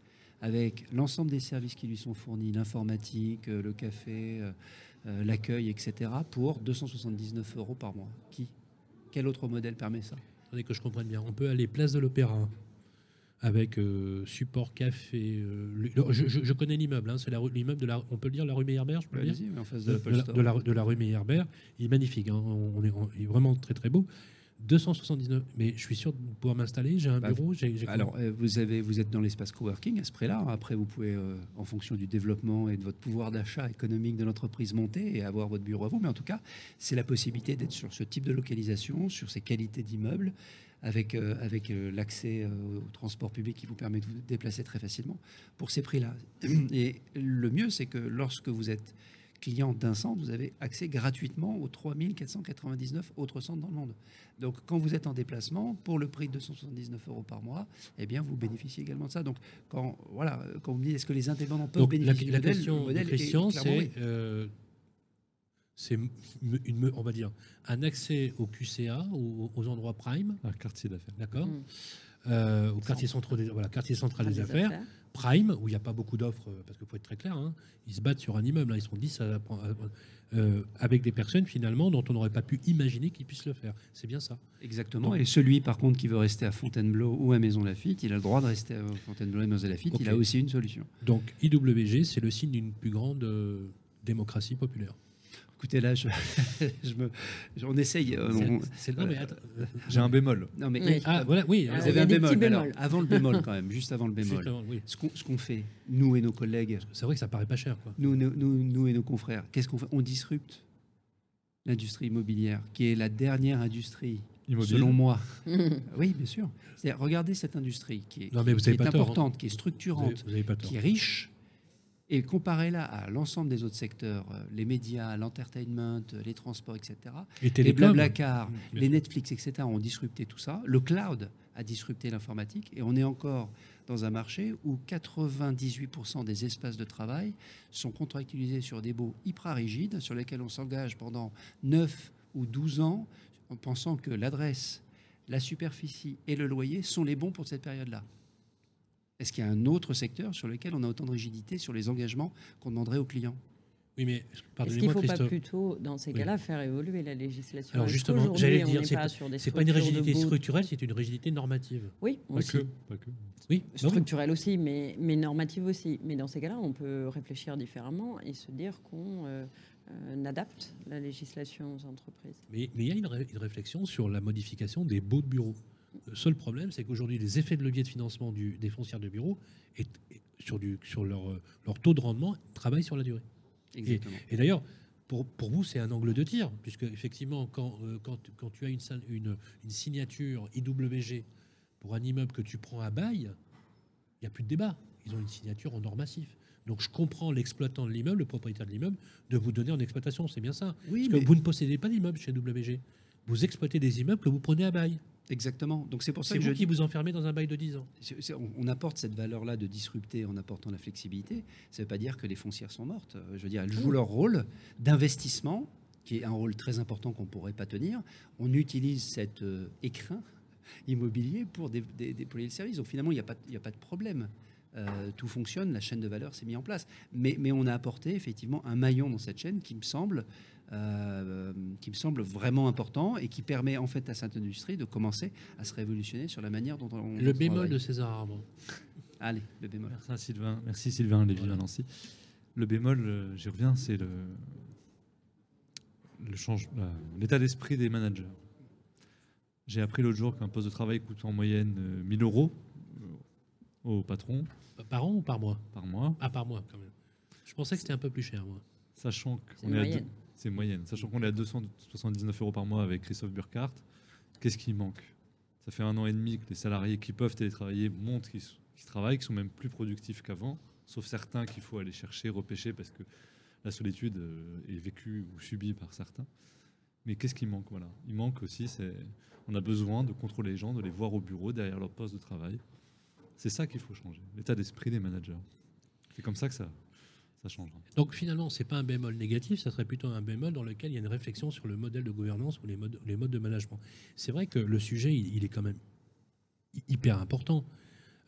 avec l'ensemble des services qui lui sont fournis, l'informatique, euh, le café, euh, l'accueil, etc., pour 279 euros par mois. Qui? Quel autre modèle permet ça? Attendez que je comprenne bien. On peut aller place de l'Opéra avec euh, support café. euh, le- je, je- je connais l'immeuble. hein, c'est l'immeuble de la. On peut le dire la rue Meyerbeer, je peux le dire? En face de, de de l'Apple la, de la- de la rue Meyerbeer. Il est magnifique. hein, on est, on est vraiment très très beau. 279. Mais je suis sûr de pouvoir m'installer. J'ai un Bah, bureau. Alors, euh, vous, avez, vous êtes dans l'espace coworking à ce prix-là. Après, vous pouvez, euh, en fonction du développement et de votre pouvoir d'achat économique de l'entreprise, monter et avoir votre bureau à vous. Mais en tout cas, c'est la possibilité d'être sur ce type de localisation, sur ces qualités d'immeubles, avec, euh, avec euh, l'accès euh, au transport public qui vous permet de vous déplacer très facilement pour ces prix-là. Et le mieux, c'est que lorsque vous êtes client d'un centre, vous avez accès gratuitement aux 3499 autres centres dans le monde. Donc, quand vous êtes en déplacement, pour le prix de 279 euros par mois, eh bien, vous bénéficiez également de ça. Donc, quand, voilà, quand vous me dites est-ce que les indépendants peuvent Donc la, bénéficier du la modèle, question le modèle c'est. C'est m- une, on va dire un accès au QCA, aux, aux endroits prime, Un quartier d'affaires. d'accord, Mm. Euh, au quartier central des, voilà, quartier central des affaires. Prime, où il n'y a pas beaucoup d'offres, parce qu'il faut être très clair, hein, ils se battent sur un immeuble, hein, ils sont 10 à- à- euh, avec des personnes finalement dont on n'aurait pas pu imaginer qu'ils puissent le faire. C'est bien ça. Exactement. Et celui, par contre, qui veut rester à Fontainebleau ou à Maison Lafitte, il a le droit de rester à Fontainebleau et Maison Lafitte. Il a aussi une solution. Donc IWG, c'est le signe d'une plus grande euh, démocratie populaire. Écoutez, là, je, je me, je- on essaye. euh, euh, J'ai un bémol. non, mais Oui. ah, voilà, oui. Ah, vous avez un bémol. alors, avant le bémol, quand même, juste avant le bémol. oui. Ce qu'on ce qu'on fait, nous et nos collègues, C'est vrai que ça paraît pas cher. Quoi. nous, nous, nous- nous et nos confrères, qu'est-ce qu'on fait? On disrupte l'industrie immobilière, qui est la dernière industrie, Immobile. selon moi. Oui, bien sûr. Regardez cette industrie qui est, Non, mais vous qui avez est pas tort, hein. importante, qui est Vous avez, structurante, vous avez pas tort. qui est riche, et comparez-la à l'ensemble des autres secteurs, euh, les médias, l'entertainment, euh, les transports, etc. Et Les blablacar, les. Netflix, etc. ont disrupté tout ça. Le cloud a disrupté l'informatique, et on est encore dans un marché où 98% des espaces de travail sont contractualisés sur des baux hyper rigides, sur lesquels on s'engage pendant 9 ou 12 ans, en pensant que l'adresse, la superficie et le loyer sont les bons pour cette période-là. Est-ce qu'il y a un autre secteur sur lequel on a autant de rigidité sur les engagements qu'on demanderait aux clients? Oui, mais Est-ce qu'il ne faut pas plutôt, dans ces Oui. cas-là, faire évoluer la législation Alors justement, j'allais dire, n'est c'est pas une rigidité structurelle, c'est une rigidité normative. Oui, Pas aussi. que. Pas que. Oui. Structurelle aussi, mais, mais normative aussi. Mais dans ces cas-là, on peut réfléchir différemment et se dire qu'on euh, euh, adapte la législation aux entreprises. Mais mais il y a une, ré- une réflexion sur la modification des baux de bureau. Le seul problème, c'est qu'aujourd'hui, les effets de levier de financement du- des foncières de bureau et, et sur, du, sur leur, leur taux de rendement travaillent sur la durée. Exactement. Et d'ailleurs, pour, pour vous, c'est un angle de tir, puisque effectivement, quand, euh, quand, quand tu as une, une, une signature IWG pour un immeuble que tu prends à bail, il n'y a plus de débat. Ils ont une signature en or massif. Donc je comprends l'exploitant de l'immeuble, le propriétaire de l'immeuble, de vous donner en exploitation. C'est bien ça. Oui, Parce mais- que vous ne possédez pas d'immeuble chez WG. Vous exploitez des immeubles que vous prenez à bail. Exactement. Donc c'est pour ça que vous je qui vous enfermez dans un bail de 10 ans. on, on apporte cette valeur-là de disrupter en apportant la flexibilité. Ça ne veut pas dire que les foncières sont mortes. Euh, Je veux dire, elles jouent leur rôle d'investissement, qui est un rôle très important qu'on ne pourrait pas tenir. On utilise cet euh, écrin immobilier pour dé- dé- déployer le service. Donc finalement, il n'y a, a pas de problème. Euh, tout fonctionne, la chaîne de valeur s'est mise en place. Mais, mais on a apporté effectivement un maillon dans cette chaîne qui me semble, euh, qui me semble vraiment important et qui permet en fait à cette industrie de commencer à se révolutionner sur la manière dont on Le bémol travaille. de César Armand. Allez, le bémol. Merci Sylvain, merci Sylvain Lévy Voilà. Nancy. Le bémol, euh, j'y reviens, c'est le, le change, la- l'état d'esprit des managers. J'ai appris l'autre jour qu'un poste de travail coûte en moyenne euh, 1000 euros euh, au patron Par an ou par mois? Par mois, Ah, par mois, quand même. Je pensais que c'était un peu plus cher, moi. sachant qu'on une est à deux- c'est moyenne, sachant qu'on est à 279 euros par mois avec Christophe Burkhardt. Qu'est-ce qui manque? Ça fait un an et demi que les salariés qui peuvent télétravailler montrent qu'ils travaillent, qu'ils sont même plus productifs qu'avant, sauf certains qu'il faut aller chercher, repêcher parce que la solitude euh, est vécue ou subie par certains. Mais qu'est-ce qui manque? Voilà. Il manque aussi, on a besoin de contrôler les gens, de les voir au bureau derrière leur poste de travail. C'est ça qu'il faut changer, l'état d'esprit des managers. C'est comme ça que ça, ça changera. Donc finalement, c'est pas un bémol négatif, ça serait plutôt un bémol dans lequel il y a une réflexion sur le modèle de gouvernance ou les modes, les modes de management. C'est vrai que le sujet, il, il est quand même hy- hyper important.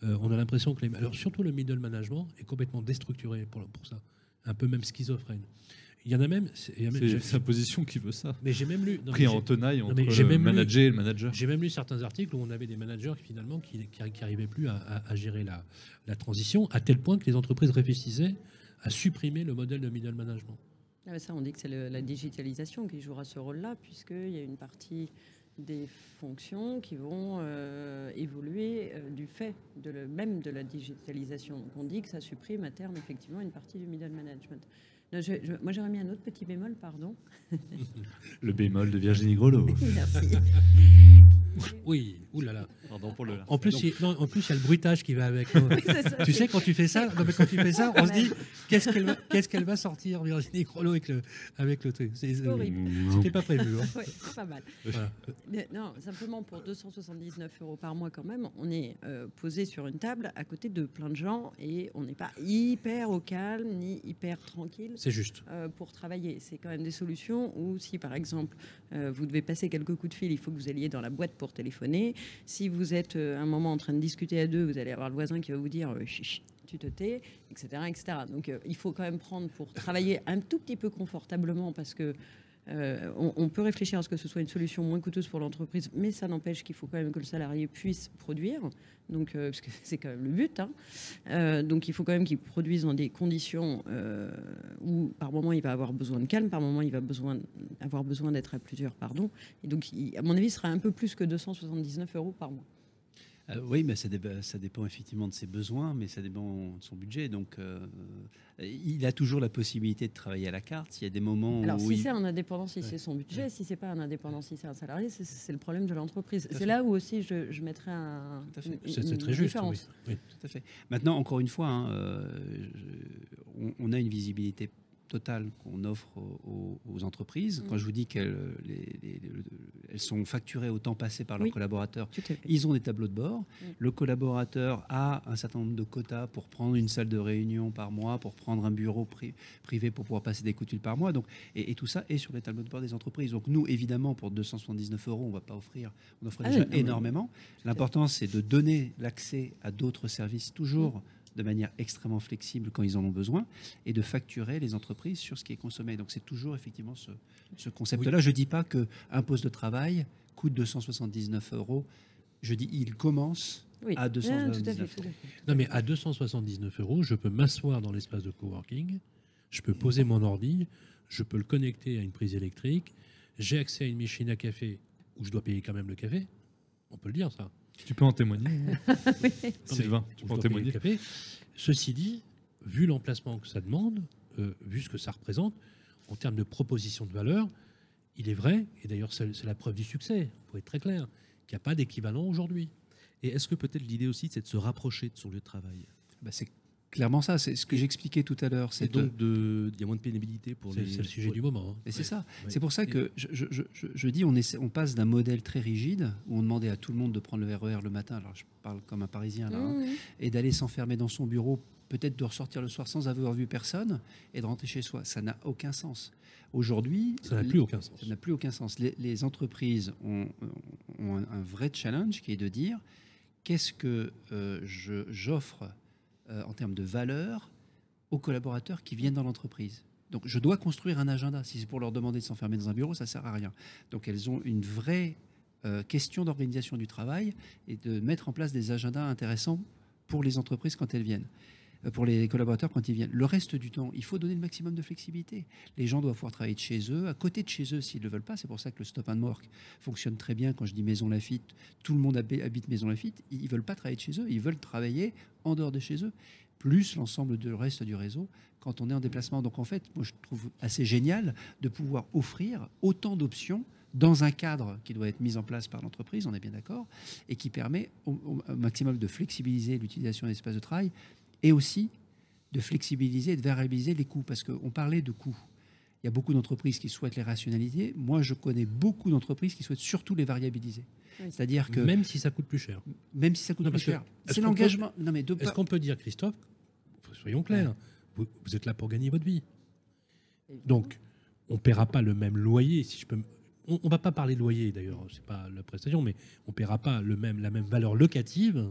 Euh, on a l'impression que les, alors surtout le middle management est complètement déstructuré pour, pour ça, un peu même schizophrène. Il y en a même, c'est- sa position qui veut ça. mais j'ai même lu, non, Pris en tenaille entre le même lu- manager et le manager. j'ai même lu certains articles où on avait des managers qui, finalement qui n'arrivaient plus à, à- à gérer la, la transition, à tel point que les entreprises réfléchissaient à supprimer le modèle de middle management. Ah, mais ça, on dit que c'est la digitalisation qui jouera ce rôle-là, puisqu'il y a une partie des fonctions qui vont euh, évoluer euh, du fait de le, même de la digitalisation. Donc on dit que ça supprime à terme effectivement une partie du middle management. Non, je- je- moi j'aurais mis un autre petit bémol, pardon. Le bémol de Virginie Grelot. Merci. Oui, oulala. Pardon pour le. En plus, il, non, en plus, il y a le bruitage qui va avec. ça, tu sais, quand tu fais ça, non, mais quand tu fais ça, on se dit qu'est-ce qu'elle va, qu'est-ce qu'elle va sortir, Virginie Grelot, avec le, avec le truc. C'est- horrible. C'était pas prévu. hein. Pas mal. Voilà. Mais non, simplement pour 279 euros par mois quand même, on est euh, posé sur une table à côté de plein de gens et on n'est pas hyper au calme ni hyper tranquille C'est juste. euh, pour travailler. C'est quand même des solutions où si par exemple euh, vous devez passer quelques coups de fil, il faut que vous alliez dans la boîte pour téléphoner. Si vous êtes euh, un moment en train de discuter à deux, vous allez avoir le voisin qui va vous dire euh, chut, tu te tais, etc. etc. Donc euh, il faut quand même prendre pour travailler un tout petit peu confortablement parce que euh, on, peut réfléchir à ce que ce soit une solution moins coûteuse pour l'entreprise, mais ça n'empêche qu'il faut quand même que le salarié puisse produire, donc euh, parce que c'est quand même le but. hein. Euh, donc il faut quand même qu'il produise dans des conditions où par moment il va avoir besoin de calme, par moment il va avoir besoin d'être à plusieurs, pardon. Et donc à mon avis, ce sera un peu plus que 279 euros par mois. Euh, oui, mais ça, dé- ça dépend effectivement de ses besoins, mais ça dépend de son budget. Donc, euh, il a toujours la possibilité de travailler à la carte. Il y a des moments Alors, où si il- c'est un indépendant, si c'est son budget, si c'est pas un indépendant, si c'est un salarié, c'est- le problème de l'entreprise. C'est là où aussi je, je mettrais un, C'est très juste. différence. oui. Oui. Tout à fait. Maintenant, encore une fois, hein, euh, je- on, on a une visibilité totale qu'on offre aux, entreprises. Mm. Quand je vous dis qu'elles les- les- le- elles sont facturées au temps passé par leurs Oui. collaborateurs, ils ont des tableaux de bord. Mm. Le collaborateur a un certain nombre de quotas pour prendre une salle de réunion par mois, pour prendre un bureau pri- privé pour pouvoir passer des coups de fil par mois. Donc, et, et tout ça est sur les tableaux de bord des entreprises. Donc nous, évidemment, pour 279 euros, on ne va pas offrir, on offre Ah déjà non, mais- énormément. L'important, c'est de donner l'accès à d'autres services, toujours de manière extrêmement flexible quand ils en ont besoin, et de facturer les entreprises sur ce qui est consommé. Donc c'est toujours effectivement ce, ce concept-là. Je ne dis pas qu'un poste de travail coûte 279 euros. Je dis il commence Oui. à Ah, tout à fait, 279 tout à fait. Non, mais à 279 euros, je peux m'asseoir dans l'espace de coworking, je peux poser mon ordi, je peux le connecter à une prise électrique, j'ai accès à une machine à café où je dois payer quand même le café. On peut le dire, ça. Tu peux en témoigner, Oui. Sylvain. Tu peux en témoigner. Ceci dit, vu l'emplacement que ça demande, euh, vu ce que ça représente, en termes de proposition de valeur, il est vrai, et d'ailleurs c'est c'est la preuve du succès, pour être très clair, qu'il n'y a pas d'équivalent aujourd'hui. Et est-ce que peut-être l'idée aussi, c'est de se rapprocher de son lieu de travail? Bah, c'est clairement ça. C'est ce que j'expliquais tout à l'heure. C'est C'est donc de- il y a moins de pénibilité pour C'est les. c'est le sujet du moment. hein. Et c'est Ouais. ça. Ouais. C'est pour ça que je, je- je- je- dis on, essaie- on passe d'un modèle très rigide où on demandait à tout le monde de prendre le RER le matin. Alors je parle comme un Parisien là. hein, et d'aller s'enfermer dans son bureau, peut-être de ressortir le soir sans avoir vu personne et de rentrer chez soi. Ça n'a aucun sens. Aujourd'hui, Ça n'a plus aucun sens. ça n'a plus aucun sens. Les, les entreprises ont, ont un, un vrai challenge qui est de dire qu'est-ce que euh, je- j'offre euh, en termes de valeur aux collaborateurs qui viennent dans l'entreprise. Donc je dois construire un agenda. Si c'est pour leur demander de s'enfermer dans un bureau, ça sert à rien. Donc elles ont une vraie euh, question d'organisation du travail et de mettre en place des agendas intéressants pour les entreprises quand elles viennent, pour les collaborateurs quand ils viennent. Le reste du temps, il faut donner le maximum de flexibilité. Les gens doivent pouvoir travailler de chez eux, à côté de chez eux s'ils ne le veulent pas. C'est pour ça que le stop and work fonctionne très bien. Quand je dis Maison Lafitte, tout le monde habi- habite Maison Lafitte. Ils ne veulent pas travailler de chez eux, ils veulent travailler en dehors de chez eux, plus l'ensemble du reste du réseau quand on est en déplacement. Donc en fait, moi je trouve assez génial de pouvoir offrir autant d'options dans un cadre qui doit être mis en place par l'entreprise, on est bien d'accord, et qui permet au, maximum de flexibiliser l'utilisation des espaces de travail et aussi de flexibiliser et de variabiliser les coûts. Parce qu'on parlait de coûts. Il y a beaucoup d'entreprises qui souhaitent les rationaliser. Moi, je connais beaucoup d'entrepries qui souhaitent surtout les variabiliser. Oui. C'est-à-dire que Même si ça coûte plus cher. même si ça coûte Non, plus cher, c'est l'engagement. Non, mais de Est-ce pas- qu'on peut dire, Christophe, soyons clairs, vous, vous êtes là pour gagner votre vie. Donc, on ne paiera pas le même loyer, si je peux. On ne va pas parler de loyer d'ailleurs, c'est pas la prestation, mais on ne paiera pas le même, la même valeur locative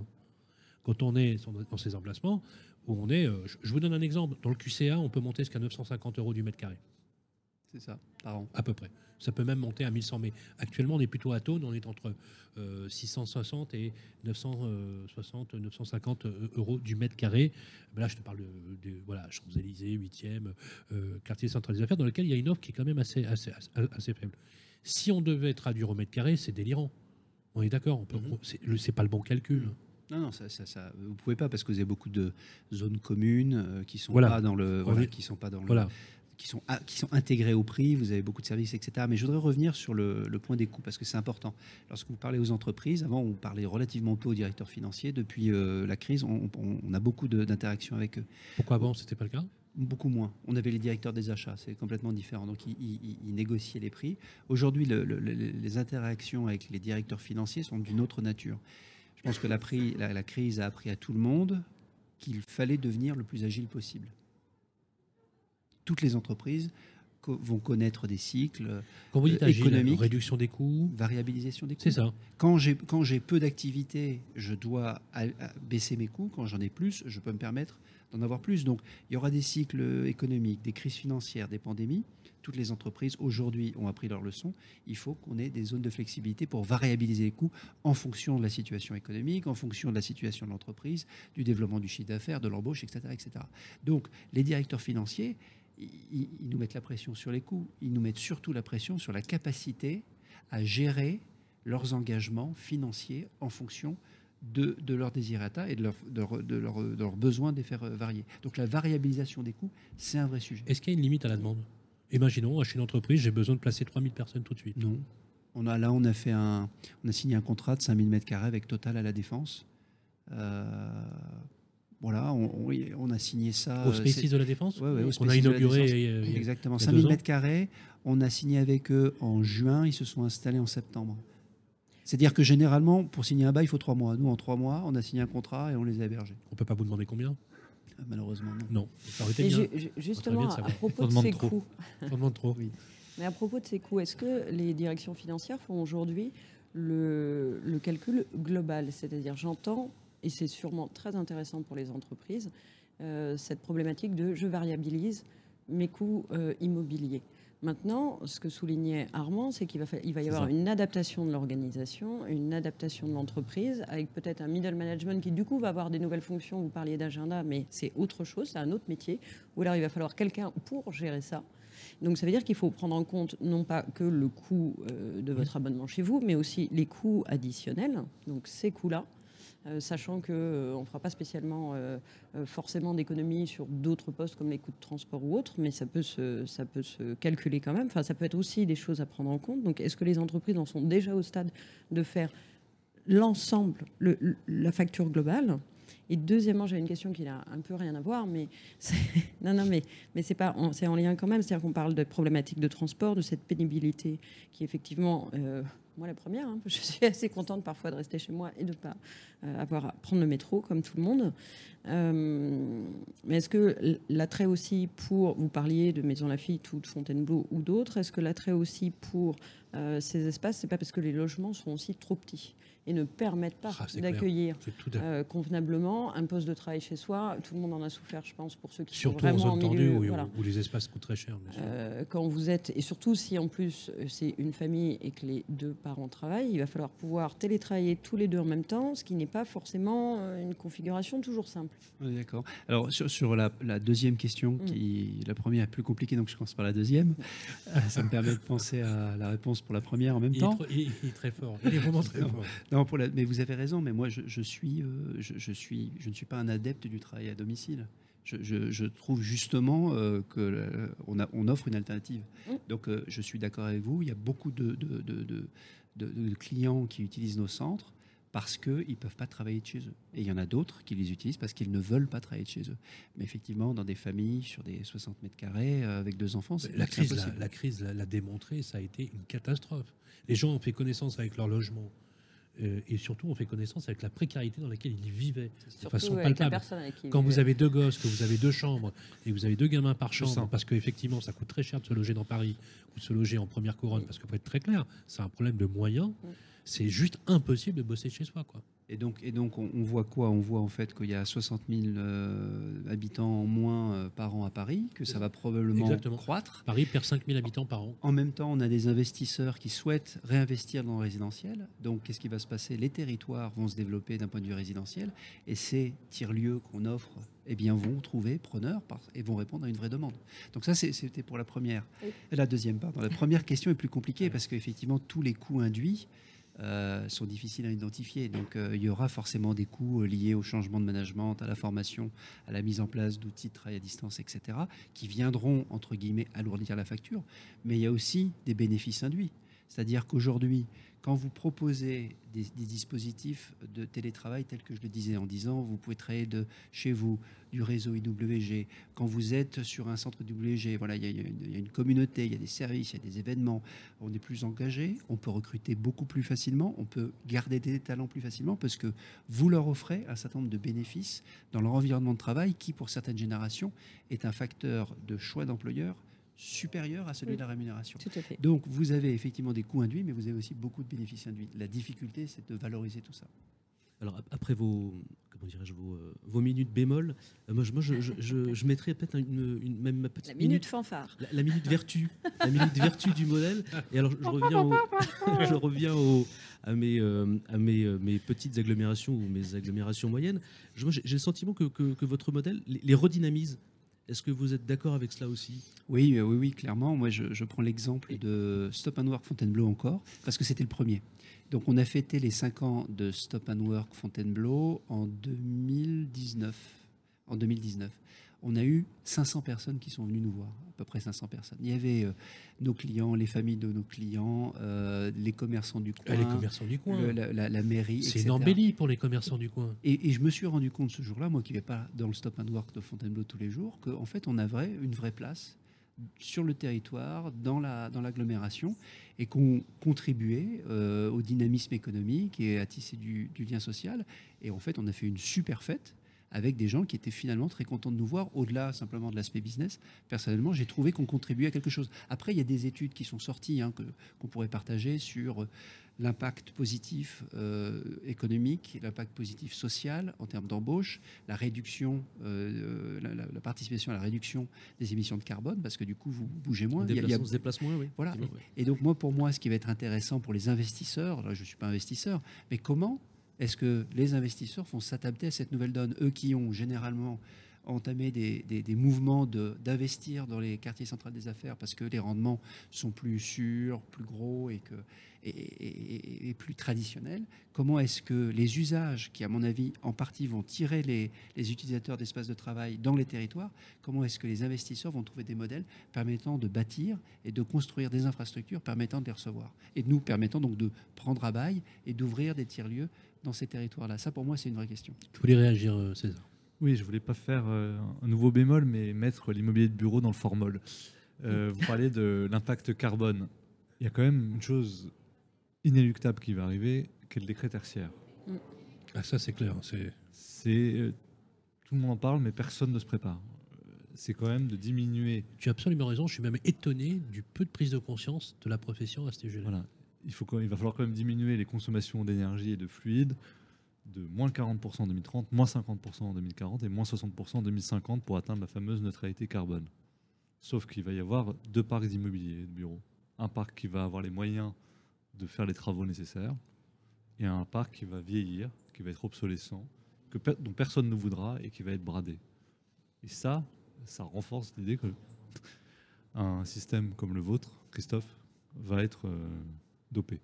quand on est dans ces emplacements où on est. euh, je, vous donne un exemple. Dans le QCA, on peut monter jusqu'à 950 euros du mètre carré, C'est ça, par an. à peu près. Ça peut même monter à 1100, mais actuellement, on est plutôt à Tône, on est entre euh, 660 et 960, 950 euh, euros du mètre carré. Ben Là, je te parle de, de- voilà, Champs-Élysées, 8e, euh, quartier central des affaires, dans lequel il y a une offre qui est quand même assez, assez, assez, assez faible. Si on devait traduire au mètre carré, c'est délirant. On est d'accord, Mhm. on- c'est pas le bon calcul. Non, non, ça, ça, ça- vous pouvez pas parce que vous avez beaucoup de zones communes euh, qui sont Voilà. pas dans le, voilà, qui sont pas dans le- Voilà. qui sont qui sont intégrés au prix. Vous avez beaucoup de services, etc. Mais je voudrais revenir sur le, le point des coûts parce que c'est important. Lorsque vous parlez aux entreprises, avant on parlait relativement peu aux directeurs financiers. Depuis euh, la crise, on, on- on a beaucoup d'interactions avec eux. Pourquoi avant, c'était pas le cas? Beaucoup moins. On avait les directeurs des achats, c'est complètement différent. Donc, ils, ils- ils négociaient les prix. Aujourd'hui, le- le- le- les interactions avec les directeurs financiers sont d'une autre nature. Je pense que la, la- crise a appris à tout le monde qu'il fallait devenir le plus agile possible. Toutes les entreprises vont connaître des cycles, Quand vous dites Euh, agile, économique. réduction des coûts, variabilisation des coûts. c'est ça. Quand j'ai quand j'ai peu d'activité, je dois baisser mes coûts. Quand j'en ai plus, je peux me permettre d'en avoir plus. Donc, il y aura des cycles économiques, des crises financières, des pandémies. Toutes les entreprises aujourd'hui ont appris leur leçon. Il faut qu'on ait des zones de flexibilité pour variabiliser les coûts en fonction de la situation économique, en fonction de la situation de l'entreprise, du développement du chiffre d'affaires, de l'embauche, etc., etc. Donc, les directeurs financiers, ils, nous mettent la pression sur les coûts. Ils nous mettent surtout la pression sur la capacité à gérer leurs engagements financiers en fonction de, de leurs désirata et de leurs de leur, de leur- besoins de les faire euh, varier. Donc la variabilisation des coûts, c'est un vrai sujet. Est-ce qu'il y a une limite à la demande? Imaginons, chez une entreprise, j'ai besoin de placer 3000 personnes tout de suite. Non. On a, là, on a, fait un, on a signé un contrat de 5000 m2 avec Total à la Défense. Euh, voilà, on, on- a signé ça. Au Spaces de la Défense Ouais, ouais, au On a inauguré il y a- Exactement, il y a 5000 deux ans. mètres carrés. On a signé avec eux en juin, ils se sont installés en septembre. C'est-à-dire que généralement, pour signer un bail, il faut trois mois. Nous, en trois mois, on a signé un contrat et on les a hébergés. On peut pas vous demander combien? Euh, Malheureusement, non. Non. Ça aurait été bien. ju- ju- justement, bien à propos On de demande ces trop. coûts, On demande trop. mais à propos de ces coûts, est-ce que les directions financières font aujourd'hui le, le calcul global? C'est-à-dire, j'entends, et c'est sûrement très intéressant pour les entreprises, euh, cette problématique de je variabilise mes coûts euh, immobiliers. Maintenant, ce que soulignait Armand, c'est qu'il va, fa- il va y avoir ça. une adaptation de l'organisation, une adaptation de l'entreprise, avec peut-être un middle management qui, du coup, va avoir des nouvelles fonctions. Vous parliez d'agenda, mais c'est autre chose, c'est un autre métier, où alors il va falloir quelqu'un pour gérer ça. Donc ça veut dire qu'il faut prendre en compte non pas que le coût euh, de votre abonnement chez vous, mais aussi les coûts additionnels, donc ces coûts-là. Euh, sachant qu'on ne fera pas spécialement euh, euh, forcément d'économies sur d'autres postes comme les coûts de transport ou autres, mais ça peut, se, ça peut se calculer quand même. Enfin, ça peut être aussi des choses à prendre en compte. Donc, est-ce que les entreprises en sont déjà au stade de faire l'ensemble, le- le- la facture globale? Et deuxièmement, j'ai une question qui n'a un peu rien à voir, mais non, non, mais mais c'est pas, c'est en lien quand même. C'est-à-dire qu'on parle de problématiques de transport, de cette pénibilité qui effectivement, euh, moi la première, hein, je suis assez contente parfois de rester chez moi et de pas euh, avoir à prendre le métro comme tout le monde. Euh, mais est-ce que l'attrait aussi pour, vous parliez de Maison Lafitte ou de Fontainebleau ou d'autres, est-ce que l'attrait aussi pour euh, ces espaces, c'est pas parce que les logements sont aussi trop petits? Et ne permettent pas Ah, d'accueillir euh, convenablement un poste de travail chez soi Tout le monde en a souffert, je pense, pour ceux qui Surtout sont en vraiment zone en tendue milieu. où, voilà. où les espaces coûtent très cher. Euh, quand vous êtes, et surtout si en plus c'est une famille et que les deux parents travaillent, il va falloir pouvoir télétravailler tous les deux en même temps, ce qui n'est pas forcément euh, une configuration toujours simple. Oui, D'accord. Alors sur, sur la, la deuxième question, Mm. qui la première est plus compliquée, donc je commence par la deuxième. Ça me permet de penser à la réponse pour la première en même il, est temps. trop- il- il est très fort. Il est vraiment très Non. fort. Non, pour la- mais vous avez raison. Mais moi, je, je suis, euh, je, je suis, je ne suis pas un adepte du travail à domicile. Je, je- je trouve justement euh, que euh, on, a- on offre une alternative. Donc, euh, je suis d'accord avec vous. Il y a beaucoup de, de- de- de- de- de clients qui utilisent nos centres parce qu'ils ne peuvent pas travailler de chez eux. Et il y en a d'autres qui les utilisent parce qu'ils ne veulent pas travailler de chez eux. Mais effectivement, dans des familles sur des 60 mètres carrés euh, avec deux enfants, c'est La crise, l'a- crise l'a démontré, ça a été une catastrophe. Les gens ont fait connaissance avec leur logement euh, et surtout ont fait connaissance avec la précarité dans laquelle ils vivaient de façon avec la palpable. personne avec qui Quand vous avez deux gosses, que vous avez deux chambres et que vous avez deux gamins par chambre, parce qu'effectivement, ça coûte très cher de se loger dans Paris ou de se loger en première couronne, parce que pour être très clair, c'est un problème de moyens. C'est juste impossible de bosser chez soi. Quoi. Et donc, et donc on, on voit quoi? On voit en fait qu'il y a 60 000 euh, habitants en moins euh, par an à Paris, que ça va probablement Exactement. croître. Paris perd 5000 habitants par an. En même temps, on a des investisseurs qui souhaitent réinvestir dans le résidentiel. Donc, qu'est-ce qui va se passer? Les territoires vont se développer d'un point de vue résidentiel, et ces tiers-lieux qu'on offre, eh bien, vont trouver preneurs par- et vont répondre à une vraie demande. Donc ça, c'est- c'était pour la première. Oui. La deuxième, pardon. La première question est plus compliquée parce qu'effectivement, tous les coûts induits euh, sont difficiles à identifier. Donc, euh, il y aura forcément des coûts euh, liés au changement de management, à la formation, à la mise en place d'outils de travail à distance, etc., qui viendront, entre guillemets, alourdir la facture. Mais il y a aussi des bénéfices induits. C'est-à-dire qu'aujourd'hui, quand vous proposez des, dispositifs de télétravail tels que je le disais en disant, vous pouvez travailler de chez vous, du réseau IWG, quand vous êtes sur un centre IWG, voilà, il y a une communauté, il y a des services, il y a des événements, on est plus engagé, on peut recruter beaucoup plus facilement, on peut garder des talents plus facilement parce que vous leur offrez un certain nombre de bénéfices dans leur environnement de travail qui, pour certaines générations, est un facteur de choix d'employeur supérieur à celui Oui. de la rémunération. Tout à fait. Donc vous avez effectivement des coûts induits, mais vous avez aussi beaucoup de bénéfices induits. La difficulté, c'est de valoriser tout ça. Alors ap- après vos, comment dirais-je, vos, euh, vos minutes bémol, euh, moi, je, moi, je, je, je- je mettrais peut-être une, une- même ma petite La minute fanfare. la, la minute vertu, la minute vertu du modèle. Et alors, je reviens, au, je reviens au- à, mes, euh, à mes, euh, mes petites agglomérations ou mes agglomérations moyennes. J'ai j'ai le sentiment que, que- que votre modèle les, les redynamise. Est-ce que vous êtes d'accord avec cela aussi? Oui, euh, oui, oui, clairement. Moi, je, prends l'exemple de Stop and Work Fontainebleau encore, parce que c'était le premier. Donc, on a fêté les 5 ans de Stop and Work Fontainebleau en 2019. En 2019. On a eu 500 personnes qui sont venues nous voir, à peu près 500 personnes. Il y avait euh, nos clients, les familles de nos clients, euh, les commerçants du coin, Ah, les commerçants du coin. le- la, la- la mairie, C'est une embellie pour les commerçants du coin. Et, et je me suis rendu compte ce jour-là, moi qui ne vais pas dans le stop and work de Fontainebleau tous les jours, qu'en fait on avait une vraie place sur le territoire, dans la dans l'agglomération, et qu'on contribuait euh, au dynamisme économique et à tisser du, du lien social. Et en fait, on a fait une super fête avec des gens qui étaient finalement très contents de nous voir, au-delà simplement de l'aspect business. Personnellement, j'ai trouvé qu'on contribuait à quelque chose. Après, il y a des études qui sont sorties, hein, que- qu'on pourrait partager sur euh, l'impact positif euh, économique, l'impact positif social en termes d'embauche, la réduction, euh, la, la- la participation à la réduction des émissions de carbone, parce que du coup, vous bougez moins. Il y a- il y a- Déplacement, se déplace moins, oui. Voilà. et donc moi, pour moi, ce qui va être intéressant pour les investisseurs, là je ne suis pas investisseur, mais comment est-ce que les investisseurs vont s'adapter à cette nouvelle donne? Eux qui ont généralement entamé des, des- mouvements d'investir dans les quartiers centraux des affaires parce que les rendements sont plus sûrs, plus gros et que, et, plus traditionnelle. Comment est-ce que les usages, qui à mon avis en partie vont tirer les, les utilisateurs d'espaces de travail dans les territoires, comment est-ce que les investisseurs vont trouver des modèles permettant de bâtir et de construire des infrastructures permettant de les recevoir et nous permettant donc de prendre à bail et d'ouvrir des tiers-lieux dans ces territoires-là. Ça, pour moi, c'est une vraie question. Tu voulais réagir, euh, César Oui, je voulais pas faire euh, un nouveau bémol, mais mettre l'immobilier de bureau dans le formol. Euh, vous parlez de l'impact carbone. Il y a quand même une chose inéluctable qui va arriver, qui est le décret tertiaire. Ah, ça, c'est clair. C'est C'est euh, tout le monde en parle, mais personne ne se prépare. C'est quand même de diminuer. Tu as absolument raison. Je suis même étonné du peu de prise de conscience de la profession à ce sujet-là. Voilà. Il, faut, il va falloir quand même diminuer les consommations d'énergie et de fluide de moins 40% en 2030, moins 50% en 2040 et moins 60% en 2050 pour atteindre la fameuse neutralité carbone. Sauf qu'il va y avoir deux parcs d'immobilier de bureaux. Un parc qui va avoir les moyens de faire les travaux nécessaires et un parc qui va vieillir, qui va être obsolescent, que dont personne ne voudra et qui va être bradé. Et ça, ça renforce l'idée que un système comme le vôtre, Christophe, va être euh, dopé.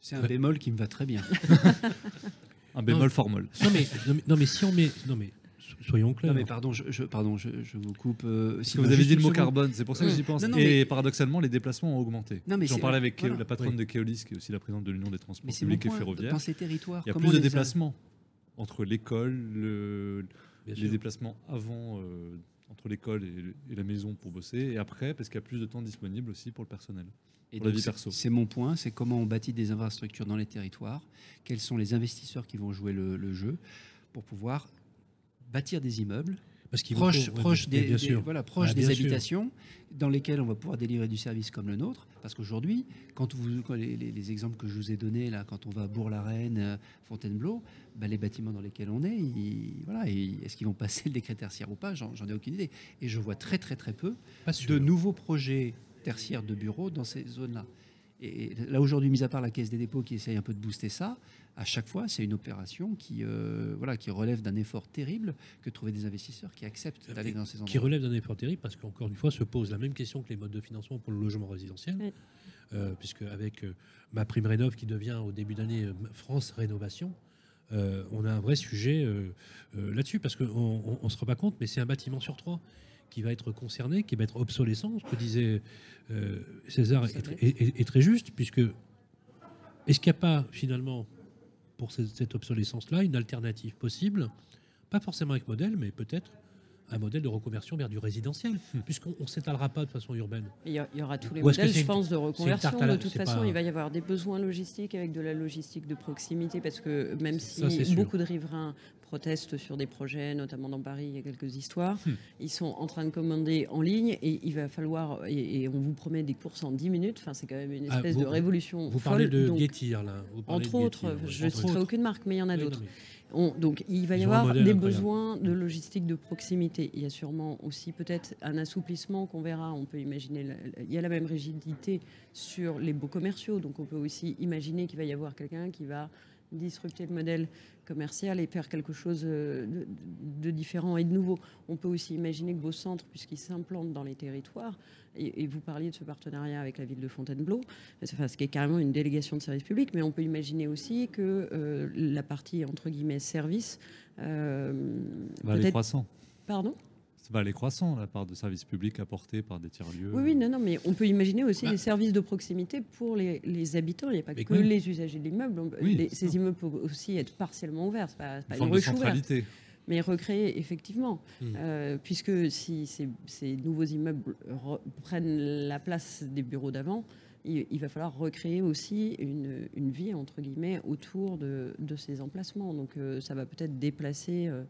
C'est un Ouais. bémol qui me va très bien. Un bémol formol. Non mais, non, mais, non, mais si on met. Non, mais so- soyons clairs. Non, mais pardon, je, je- pardon, je, je vous coupe. euh, si vous avez dit le mot seconde. carbone, c'est pour ça que j'y pense. Non, non, et mais- paradoxalement, les déplacements ont augmenté. Non, mais J'en parlais avec voilà. la patronne Oui. de Keolis, qui est aussi la présidente de l'Union des transports Mais publics et ferroviaires. Dans ces territoires, Il y a plus de a- déplacements entre l'école, le- les sûr. déplacements avant, euh, entre l'école et, et la maison pour bosser, et après, parce qu'il y a plus de temps disponible aussi pour le personnel. Et pour la donc, vie c'est- perso. C'est mon point, c'est comment on bâtit des infrastructures dans les territoires, quels sont les investisseurs qui vont jouer le, le jeu pour pouvoir bâtir des immeubles Parce proches, faut- des, bien des- sûr. voilà, proches Ah, des bien sûr. habitations dans lesquelles on va pouvoir délivrer du service comme le nôtre. Parce qu'aujourd'hui, quand vous, quand les, les- les exemples que je vous ai donnés, là, quand on va à Bourg-la-Reine, euh, Fontainebleau, bah, les bâtiments dans lesquels on est, ils- voilà, est-ce qu'ils vont passer le décret tertiaire ou pas? J'en ai aucune idée. Et je vois très très très peu Pas de nouveaux projets tertiaires de bureaux dans ces zones-là. Et là, aujourd'hui, mis à part la Caisse des dépôts qui essaye un peu de booster ça, à chaque fois, c'est une opération qui, euh, voilà, qui relève d'un effort terrible que de trouver des investisseurs qui acceptent d'aller dans ces endroits. qui relève d'un effort terrible parce qu'encore une fois se pose la même question que les modes de financement pour le logement résidentiel, Oui. Euh, puisque avec euh, ma prime rénov qui devient au début d'année France Rénovation, euh, on a un vrai sujet euh, euh, là-dessus parce qu'on ne se rend pas compte, mais c'est un bâtiment sur trois qui va être concerné, qui va être obsolescent. Ce que disait euh, César est, est- est- est très juste, puisque est-ce qu'il n'y a pas finalement pour ce- cette obsolescence-là une alternative possible? Pas forcément avec modèle, mais peut-être un modèle de reconversion vers du résidentiel, puisqu'on ne s'étalera pas de façon urbaine. Il y, aura tous les Ou modèles, je une- pense, de reconversion. la- De toute façon, pas- il va y avoir des besoins logistiques avec de la logistique de proximité, parce que même si beaucoup de riverains protestent sur des projets, notamment dans Paris, il y a quelques histoires, Hmm. ils sont en train de commander en ligne et il va falloir, et, et on vous promet des courses en 10 minutes, enfin, c'est quand même une Ah, espèce vous- de révolution. Vous folle. parlez de Getir, là. Vous parlez entre de autres, je ne citerai aucune marque, mais il y en a Oui, d'autres. On- donc, il va y avoir modèle des incroyable. besoins de logistique de proximité. Il y a sûrement aussi peut-être un assouplissement qu'on verra. On peut imaginer, la- il y a la même rigidité sur les beaux commerciaux, donc on peut aussi imaginer qu'il va y avoir quelqu'un qui va disrupter le modèle commercial et faire quelque chose euh, de, de différent et de nouveau. On peut aussi imaginer que vos centres, puisqu'ils s'implantent dans les territoires, et, et vous parliez de ce partenariat avec la ville de Fontainebleau, enfin, ce qui est carrément une délégation de service public, mais on peut imaginer aussi que euh, la partie entre guillemets service, euh, Ça va aller peut-être- croissant. pardon? Ça va aller croissant, la part de services publics apportés par des tiers-lieux. Oui, oui, non, non, mais on peut imaginer aussi Bah. des services de proximité pour les, les habitants. Il n'y a pas Mais que oui. les usagers de l'immeuble. Oui, les- ces ça. immeubles peuvent aussi être partiellement ouverts. C'est pas, pas Une centralité. mais recréer effectivement, Mm. Euh, puisque si ces, ces nouveaux immeubles re- prennent la place des bureaux d'avant, il, il va falloir recréer aussi une, une vie entre guillemets autour de, de ces emplacements. Donc euh, ça va peut-être déplacer euh,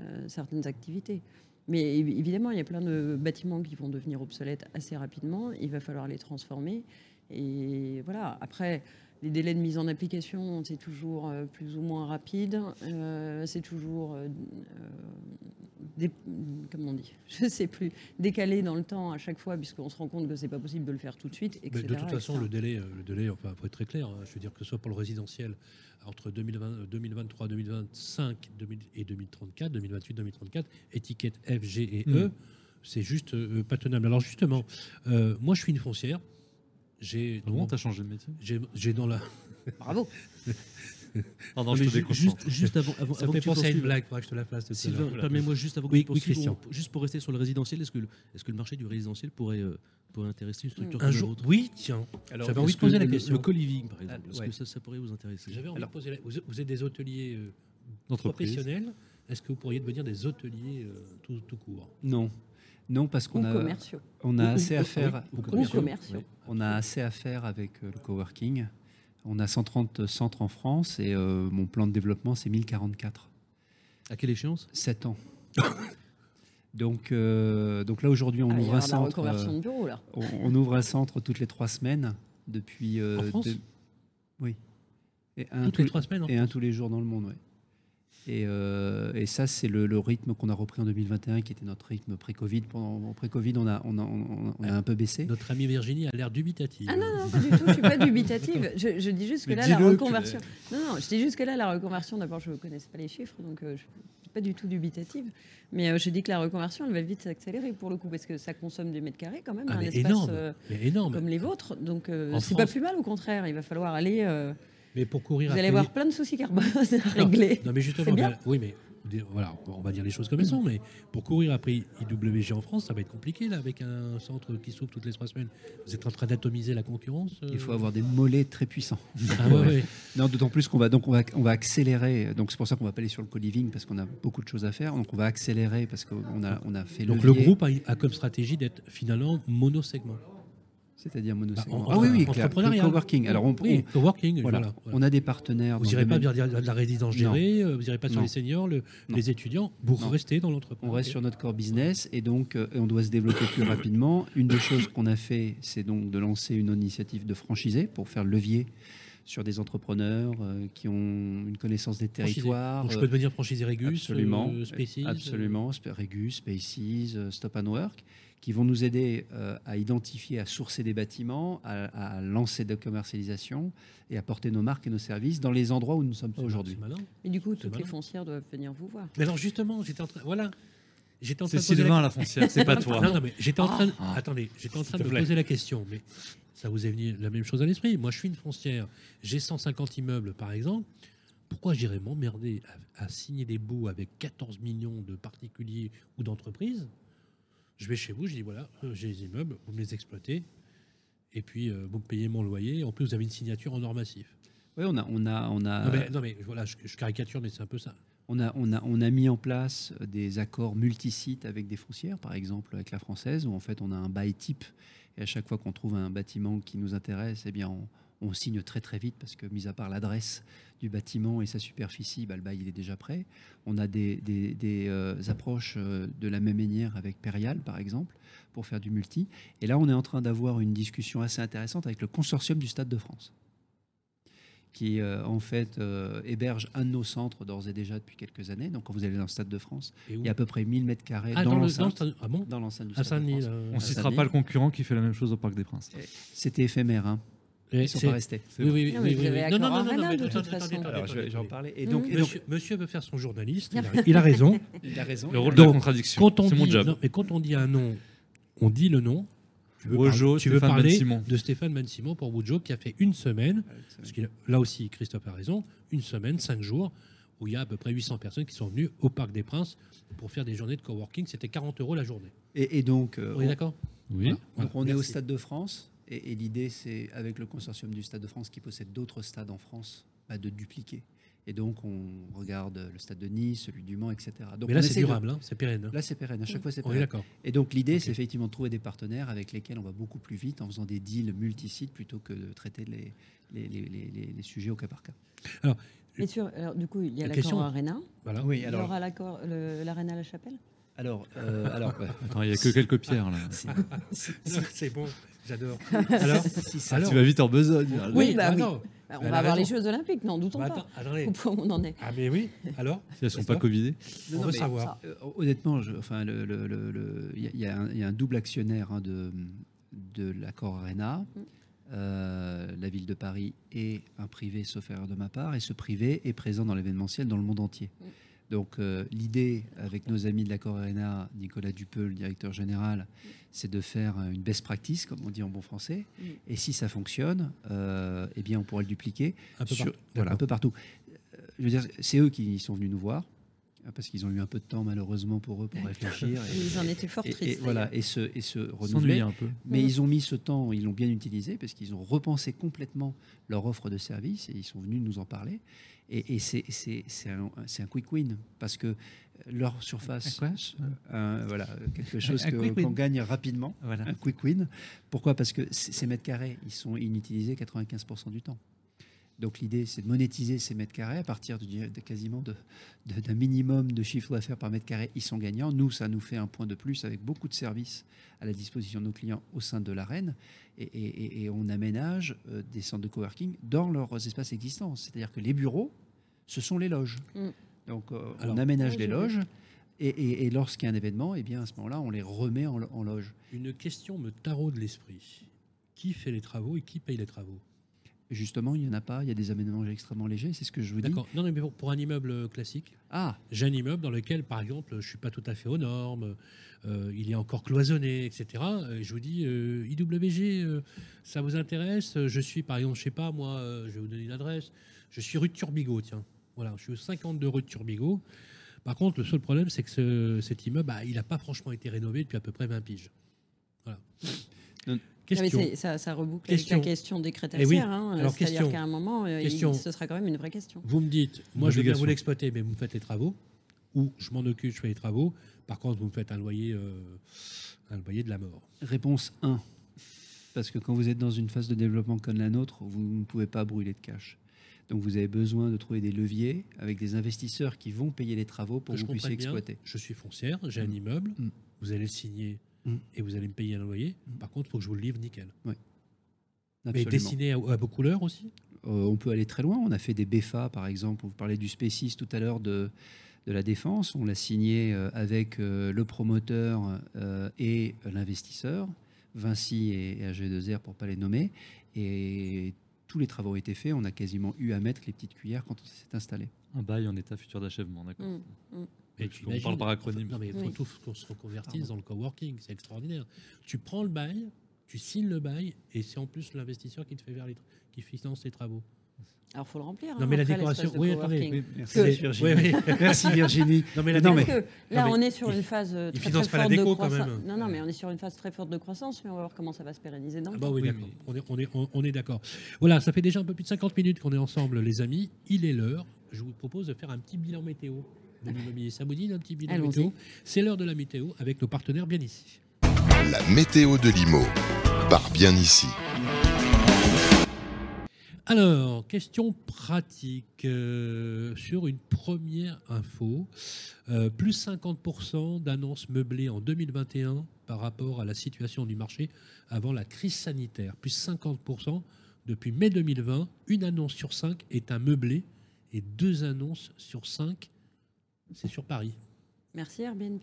euh, certaines activités. Mais évi- évidemment, il y a plein de bâtiments qui vont devenir obsolètes assez rapidement. Il va falloir les transformer. Et voilà. Après, les délais de mise en application, c'est toujours euh, plus ou moins rapide. Euh, c'est toujours, euh, dé- comment on dit, je sais plus, décalé dans le temps à chaque fois, puisqu'on se rend compte que c'est pas possible de le faire tout de suite, Mais de toute façon, le délai, le délai, enfin, faut être très clair. hein, je veux dire que ce soit pour le résidentiel entre 2020, euh, 2023, 2025 2000 et 2034, 2028, 2034, étiquette F, G et E, Mm. c'est juste euh, pas tenable. Alors justement, euh, moi, je suis une foncière. J'ai Comment mon- t'as changé de métier j'ai- j'ai dans la. Bravo. Pardon, Non, je te juste, juste avant, avant, Ça avant me fait que tu penser à une poursuives, blague, faudra que je te la fasse. Sylvain, permets-moi juste avant que Oui, tu oui, poursuives, Christian. on- juste pour rester sur le résidentiel, est-ce que, le- est-ce que le marché du résidentiel pourrait, euh, pourrait intéresser une structure Un comme jour, oui, tiens. Alors, J'avais envie de poser que la question. Le co-living, par exemple, Ah, est-ce ouais. que ça, ça pourrait vous intéresser? J'avais envie Alors- de poser la- vous, êtes des hôteliers euh, professionnels. Est-ce que vous pourriez devenir des hôteliers euh, tout, tout court? Non. Non, parce qu'on a, commerciaux. on a Ou- assez ou- à faire. ou Ou commerciaux. commerciaux. On a assez à faire avec euh, le coworking. On a 130 centres en France et euh, mon plan de développement, c'est 1044. À quelle échéance? 7 ans. donc, euh, donc là, aujourd'hui, on Ah, ouvre un centre. reconversion euh, de bureau, là. on, on ouvre un centre toutes les trois semaines depuis. euh, En France? Oui. Et un, Toutes tous les trois semaines en et un tous les jours dans le monde, oui. Et, euh, et ça, c'est le, le rythme qu'on a repris en 2021, qui était notre rythme pré-Covid. Pendant pré-Covid, on a, on, a, on a- on a un peu baissé. Notre amie Virginie a l'air dubitative. Ah non, non, pas du tout, je suis pas dubitative. Je, je dis juste que Mais là, la que- reconversion. Non, non, je dis juste que là, la reconversion, d'abord, je ne connaissais pas les chiffres, donc euh, je ne suis pas du tout dubitative. Mais euh, je dis que la reconversion, elle va vite s'accélérer pour le coup, parce que ça consomme du mètre carré quand même, Ah, un mais espace énorme. euh, Mais énorme. comme les vôtres. Donc euh, c'est pas plus mal, au contraire. Il va falloir aller. Mais pour courir vous allez avoir plein de soucis carbone à régler. Non, mais justement, bien. oui, mais voilà, on va dire les choses comme elles sont. Mais pour courir après IWG en France, ça va être compliqué là, avec un centre qui s'ouvre toutes les trois semaines. Vous êtes en train d'atomiser la concurrence. euh Il faut avoir des mollets très puissants. Ah ouais, ouais. Non, d'autant plus qu'on va donc on va, on va accélérer. Donc c'est pour ça qu'on va pas aller sur le co-living parce qu'on a beaucoup de choses à faire. Donc on va accélérer parce qu'on a on a fait Donc le groupe a, a comme stratégie d'être finalement monosegment. C'est-à-dire monosegment. Bah, ah oui oui, en- clair, entrepreneurial. le coworking. Alors on, Oui, on- coworking. voilà, Voilà, voilà. on a des partenaires. Vous n'irez pas vers de la résidence gérée, euh, vous n'irez pas sur Non. les seniors, le- les étudiants. Vous Non. restez dans l'entreprise. On reste sur notre core business et donc euh, on doit se développer plus rapidement. Une des choses qu'on a fait, c'est donc de lancer une initiative de franchisé pour faire levier sur des entrepreneurs euh, qui ont une connaissance des territoires. Donc je peux devenir franchisé Régus, Absolument, euh, absolument. Regus, Spaces, Stop and Work, qui vont nous aider euh, à identifier, à sourcer des bâtiments, à, à lancer de commercialisation et à porter nos marques et nos services dans les endroits où nous ne sommes pas aujourd'hui. Et du coup, toutes les malin. foncières doivent venir vous voir. Mais alors justement, j'étais en train, voilà, j'étais en train C'est de poser la Sylvain la foncière, c'est pas toi. Non, non, mais j'étais en train. de- Ah. Attendez, j'étais en train de me poser la question, mais ça vous est venu la même chose à l'esprit. Moi, je suis une foncière, j'ai 150 immeubles, par exemple. Pourquoi j'irais m'emmerder à, à signer des baux avec 14 millions de particuliers ou d'entreprises Je vais chez vous, je dis voilà, euh, j'ai les immeubles, vous me les exploitez, et puis euh, vous me payez mon loyer. En plus, vous avez une signature en or massif. Oui, on a, on a, on a, non, mais, non, mais voilà, je, je caricature, mais c'est un peu ça. on a, on a, on a mis en place des accords multisites avec des foncières, par exemple avec la française, où en fait on a un bail type. Et à chaque fois qu'on trouve un bâtiment qui nous intéresse, eh bien on, on signe très très vite parce que, mis à part l'adresse du bâtiment et sa superficie, bah, le bail il est déjà prêt. On a des, des- des, euh, approches euh, de la même manière avec Perial, par exemple, pour faire du multi. Et là, on est en train d'avoir une discussion assez intéressante avec le consortium du Stade de France qui euh, en fait euh, héberge un de nos centres d'ores et déjà depuis quelques années. Donc quand vous allez dans le Stade de France, il y a à peu près 1000 mètres carrés ah, dans, dans le, dans le l'enceinte. ah bon Dans l'enceinte du Stade de. France. On à citera pas le concurrent qui fait la même chose au Parc des Princes. C'était éphémère, hein. Et ils sont c'est- pas restés. Oui, oui, Non, oui, oui, Non, non, non, non, de toute façon. Alors je vais, en parler. Et donc, et Monsieur, veut faire son journaliste, il a, raison. il a raison. Le rôle de la contradiction, c'est mon job. non, mais quand on dit un nom, on dit le nom. Tu veux, Wojo, parler, tu veux Stéphane parler Ben-Simon. de Stéphane Ben-Simon pour Wojo qui a fait une semaine, parce que là aussi Christophe a raison, une semaine, cinq jours, où il y a à peu près 800 personnes qui sont venues au Parc des Princes pour faire des journées de coworking. C'était 40 euros la journée. Et, et donc, euh, On est on- d'accord Oui. donc on est au. Stade de France. Et, et l'idée, c'est avec le consortium du Stade de France qui possède d'autres stades en France, bah, de dupliquer. Et donc, on regarde le stade de Nice, celui du Mans, etc. Donc, Mais là, c'est de- durable, hein, c'est pérenne. hein. Là, c'est pérenne. À chaque fois, c'est On est pérenne. d'accord. Et donc l'idée, c'est effectivement de trouver des partenaires avec lesquels on va beaucoup plus vite en faisant des deals multisites plutôt que de traiter les, les, les- les- les- les sujets au cas par cas. Et sur, alors, du coup, il y a La l'accord question- Arena. Voilà. Oui, Il y aura l'accord- l'Arena à la Chapelle? Alors, euh, alors ouais. Attends, il n'y a que quelques pierres là. Non, C'est bon, j'adore. Alors, si ça- alors Tu vas vite en besogne. Oui, bah oui. attends, Bah, on Elle va avoir les. Jeux Olympiques, n'en doutons bah, pas. attendez. Au point où on en est. Ah mais oui, alors Si elles sont pas covidées. On veut savoir. ça, euh, honnêtement, je- enfin, le- le- le- le- il y, a- il y a un- il y a un double actionnaire hein, de, de l'accord Arena. Mm. euh, la ville de Paris et un privé, sauf erreur de ma part, et ce privé est présent dans l'événementiel dans le monde entier. Mm. Donc euh, l'idée avec nos amis de l'accord Arena, Nicolas Dupeux, le directeur général, c'est de faire euh, une best practice, comme on dit en bon français. Mm. Et si ça fonctionne, euh, eh bien on pourra le dupliquer Un peu sur- partout. voilà, un peu partout. Je veux dire, c'est eux qui sont venus nous voir parce qu'ils ont eu un peu de temps malheureusement pour eux pour réfléchir. et- Ils en étaient fort et, et tristes. voilà, et se, et se renouveler. Un peu. Mais ils ont mis ce temps, ils l'ont bien utilisé parce qu'ils ont repensé complètement leur offre de service et ils sont venus nous en parler. Et, et c'est- c'est c'est un, c'est un quick win parce que leur surface, euh, voilà, quelque chose Un que- qu'on gagne rapidement, Voilà. un quick win. Pourquoi? Parce que ces mètres carrés, ils sont inutilisés 95% du temps. Donc l'idée, c'est de monétiser ces mètres carrés à partir de, de quasiment de- de- d'un minimum de chiffre d'affaires par mètre carré. Ils sont gagnants. Nous, ça nous fait un point de plus avec beaucoup de services à la disposition de nos clients au sein de l'arène. Et, et- et- et on aménage euh, des centres de coworking dans leurs espaces existants. C'est-à-dire que les bureaux, ce sont les loges. Mm. Donc euh, on aménage les loges. Et, et- et lorsqu'il y a un événement, eh bien à ce moment-là, on les remet en, en loge. Une question me taraude l'esprit. Qui fait les travaux et qui paye les travaux? Justement, il n'y en a pas. Il y a des aménagements extrêmement légers. C'est ce que je vous dis. D'accord. Non, non, mais pour, pour un immeuble euh, classique, Ah, j'ai un immeuble dans lequel, par exemple, je ne suis pas tout à fait aux normes, euh, il est encore cloisonné, etc. Et je vous dis, euh, IWG, euh, ça vous intéresse? Je suis, par exemple, je sais pas, moi, euh, je vais vous donner une adresse. Je suis rue de Turbigo, tiens. Voilà, je suis au 52 rue de Turbigo. Par contre, le seul problème, c'est que ce- cet immeuble, bah, il n'a pas franchement été rénové depuis à peu près 20 piges. Voilà. Non. Question. ça, ça reboucle Question. avec la question des Eh oui. hein. Alors, C'est-à-dire qu'à un moment, euh, il- ce sera quand même une vraie question. Vous me dites, moi je veux bien vous l'exploiter, mais vous me faites les travaux, ou je m'en occupe, je fais les travaux. Par contre, vous me faites un loyer, euh, un loyer de la mort. réponse 1. Parce que quand vous êtes dans une phase de développement comme la nôtre, vous ne pouvez pas brûler de cash. Donc vous avez besoin de trouver des leviers avec des investisseurs qui vont payer les travaux pour Que vous puissiez bien, exploiter. je suis foncière, j'ai un Mm. immeuble, Mm. vous allez le signer Mm. et vous allez me payer un loyer. Mm. Par contre, il faut que je vous le livre nickel. Mais Absolument. dessiné à, à vos couleurs aussi Euh, on peut aller très loin. On a fait des BFA, par exemple. Vous parlez du Spécis tout à l'heure de, de la Défense. On l'a signé euh, avec euh, le promoteur et l'investisseur, Vinci et, et AG2R pour ne pas les nommer. Et tous les travaux ont été faits. On a quasiment eu à mettre les petites cuillères quand on s'est installé. Un bail en état futur d'achèvement, d'accord. Mm, mm. Mais tu imagines- parle par acronyme. Non, mais il faut Oui. tout qu'on se reconvertisse dans le coworking, c'est extraordinaire. Tu prends le bail, tu signes le bail, et c'est en plus l'investisseur qui te fait vers les, qui finance les travaux. Alors, il faut le remplir. Non, hein, mais la décoration- oui, attendez. merci Virginie. oui, oui. Merci Virginie. Non, mais la Non, mais- là, Non, mais on est sur il- une phase euh, il très, finance très pas la forte de déco, quand croissance. même. Non, non, mais on est sur une phase très forte de croissance, mais on va voir comment ça va se pérenniser dans le Ah bah temps. oui, Oui, d'accord. On est, on est, on- on est d'accord. Voilà, ça fait déjà un peu plus de 50 minutes qu'on est ensemble, les amis. Il est l'heure. Je vous propose de faire un petit bilan météo de l'immobilier. Un petit bilan Allons-y. météo C'est l'heure de la météo avec nos partenaires bien ici. La météo de Limo, par bien ici. Alors, question pratique euh, sur une première info. Euh, plus 50% d'annonces meublées en 2021 par rapport à la situation du marché avant la crise sanitaire. Plus 50% depuis mai 2020. Une annonce sur cinq est un meublé et deux annonces sur cinq, c'est sur Paris. Merci Airbnb.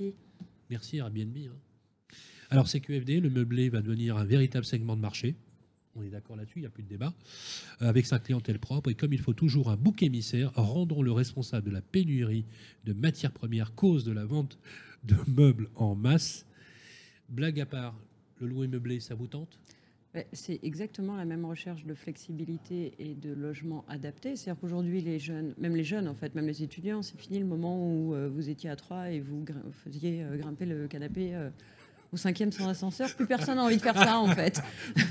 Merci Airbnb. hein. Alors CQFD, le meublé va devenir un véritable segment de marché. On est d'accord là-dessus, il n'y a plus de débat. Euh, avec sa clientèle propre et comme il faut toujours un bouc émissaire, rendons le responsable de la pénurie de matières premières cause de la vente de meubles en masse. Blague à part, le louer meublé, ça vous tente? C'est exactement la même recherche de flexibilité et de logement adapté. C'est-à-dire qu'aujourd'hui, les jeunes, même les jeunes en fait, même les étudiants, c'est fini le moment où euh, vous étiez à trois et vous faisiez euh, grimper le canapé euh, au cinquième sans ascenseur. Plus personne n'a envie de faire ça en fait.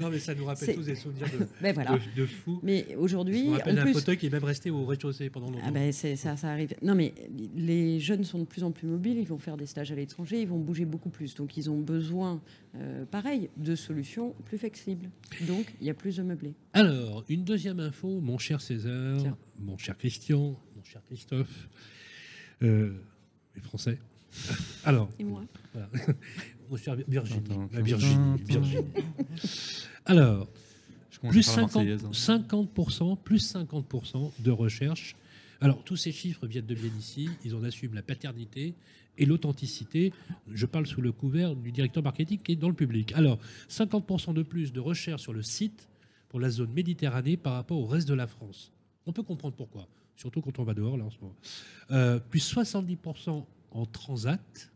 Non mais ça nous rappelle tous des souvenirs de, Ben voilà. de, de fous. Mais aujourd'hui, en rappelle plus, fauteuil qui est même resté au rez-de-chaussée pendant longtemps. Ah ben ça, ça arrive. Non mais les jeunes sont de plus en plus mobiles, ils vont faire des stages à l'étranger, ils vont bouger beaucoup plus. Donc ils ont besoin, euh, pareil, de solutions plus flexibles. Donc il y a plus de meublés. Alors, une deuxième info, mon cher César, Tiens. mon cher Christian, mon cher Christophe, euh, les Français. Alors, Et moi? Voilà. mon cher Virginie, la Virginie. Alors, plus à faire la 50, Marseillaise, hein. 50%, plus 50% de recherche. Alors, tous ces chiffres viennent de bien ici. Ils en assument la paternité et l'authenticité. Je parle sous le couvert du directeur marketing qui est dans le public. Alors, 50% de plus de recherche sur le site pour la zone Méditerranée par rapport au reste de la France. On peut comprendre pourquoi, surtout quand on va dehors là en ce moment. Euh, plus 70% en transat,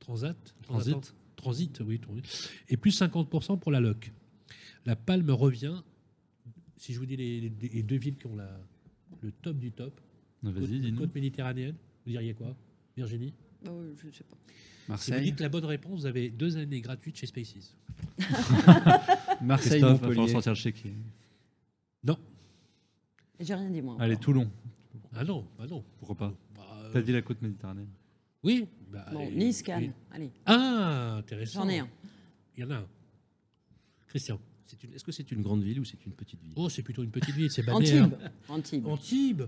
transat, Transit. transit, oui, transit. et plus 50% pour la loc. La Palme revient. Si je vous dis les, les- les deux villes qui ont la, le top du top, Ah, côte, côte méditerranéenne, vous diriez quoi, Virginie? Oh, je ne sais pas. Si vous Marseille, dites la bonne réponse, vous avez deux années gratuites chez Spaces. Marseille, Christophe, va Montpellier. sortir le chéquier. Non, J'ai rien dit moi. Allez. Toulon. ah non, ah non. Pourquoi pas? Bah, euh, T'as dit la côte méditerranéenne. Oui. bah, Bon, et- Nice, Cannes. et- Allez, Ah, intéressant. j'en ai un. Il y en a un. Christian. C'est une- Est-ce que c'est une grande ville ou c'est une petite ville? Oh, c'est plutôt une petite ville, c'est balnéaire. Antibes. Antibes. Antibes.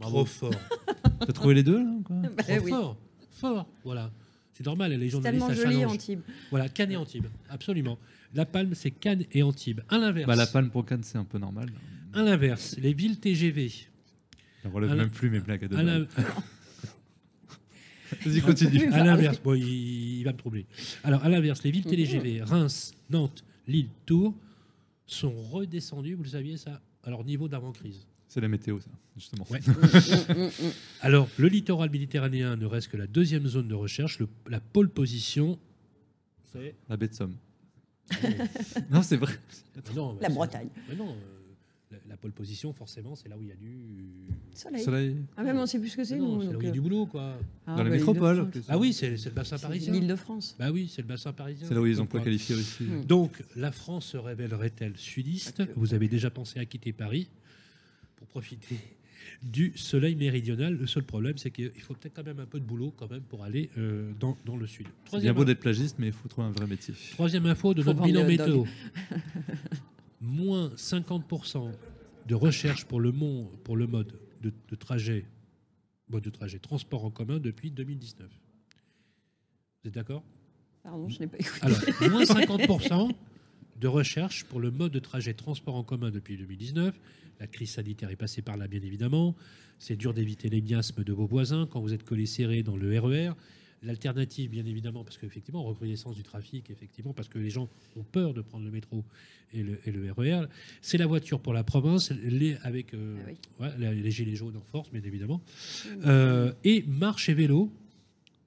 Trop fort. T'as trouvé les deux, là quoi? Bah Trop oui. fort. Fort. Voilà. C'est normal, les C'est journalistes tellement joli. Antibes. Voilà, Cannes et Antibes. Absolument. La Palme, c'est Cannes et Antibes. À l'inverse. Bah, la palme pour Cannes, c'est un peu normal. À l'inverse, les villes TGV. Je relève À la- même plus mes blagues à deux. Vas-y, continue. À l'inverse, bon, il, il va me troubler. Alors, à l'inverse, les villes TGV, Reims, Nantes, Lille, Tours, sont redescendues, vous le saviez ça, à leur niveau d'avant-crise. C'est la météo, ça, justement. Ouais. Mm, mm, mm. Alors, le littoral méditerranéen ne reste que la deuxième zone de recherche. Le- la pôle position, c'est. La baie de Somme. non, c'est vrai. Ah non, bah, La Bretagne. mais non, euh, la, pôle position, forcément, c'est là où il y a du. Soleil. Soleil. Ah, même on sait plus ce que c'est, Non, c'est là où il y a euh, du boulot, quoi. ah, Dans la bah, métropole. Ah oui, c'est le bassin C'est parisien. L'Île-de-France. Bah oui, c'est le bassin parisien. C'est là où ils Donc, emploient quoi. qualifiés aussi. Hmm. Donc, la France se révélerait-elle sudiste Pas. Vous avez déjà pensé à quitter Paris pour profiter du soleil méridional. Le seul problème, c'est qu'il faut peut-être quand même un peu de boulot quand même pour aller euh, dans, dans le sud. C'est bien Troisième, beau d'être plagiste, mais il faut trouver un vrai métier. troisième info de Faut notre bilan météo. Moins 50% de recherche pour le, pour le mode de, de trajet, mode de trajet transport en commun depuis 2019. Vous êtes d'accord? Pardon, je n'ai pas écouté. Alors, moins 50% de recherche pour le mode de trajet transport en commun depuis 2019. La crise sanitaire est passée par là, bien évidemment. C'est dur d'éviter les miasmes de vos voisins quand vous êtes collés serrés dans le RER. L'alternative, bien évidemment, parce qu'effectivement, recrudescence du trafic, effectivement, parce que les gens ont peur de prendre le métro et le, et le RER, c'est la voiture pour la province, les, avec euh, Ah oui. ouais, les, gilets jaunes en force, bien évidemment. Euh, et marche et vélo,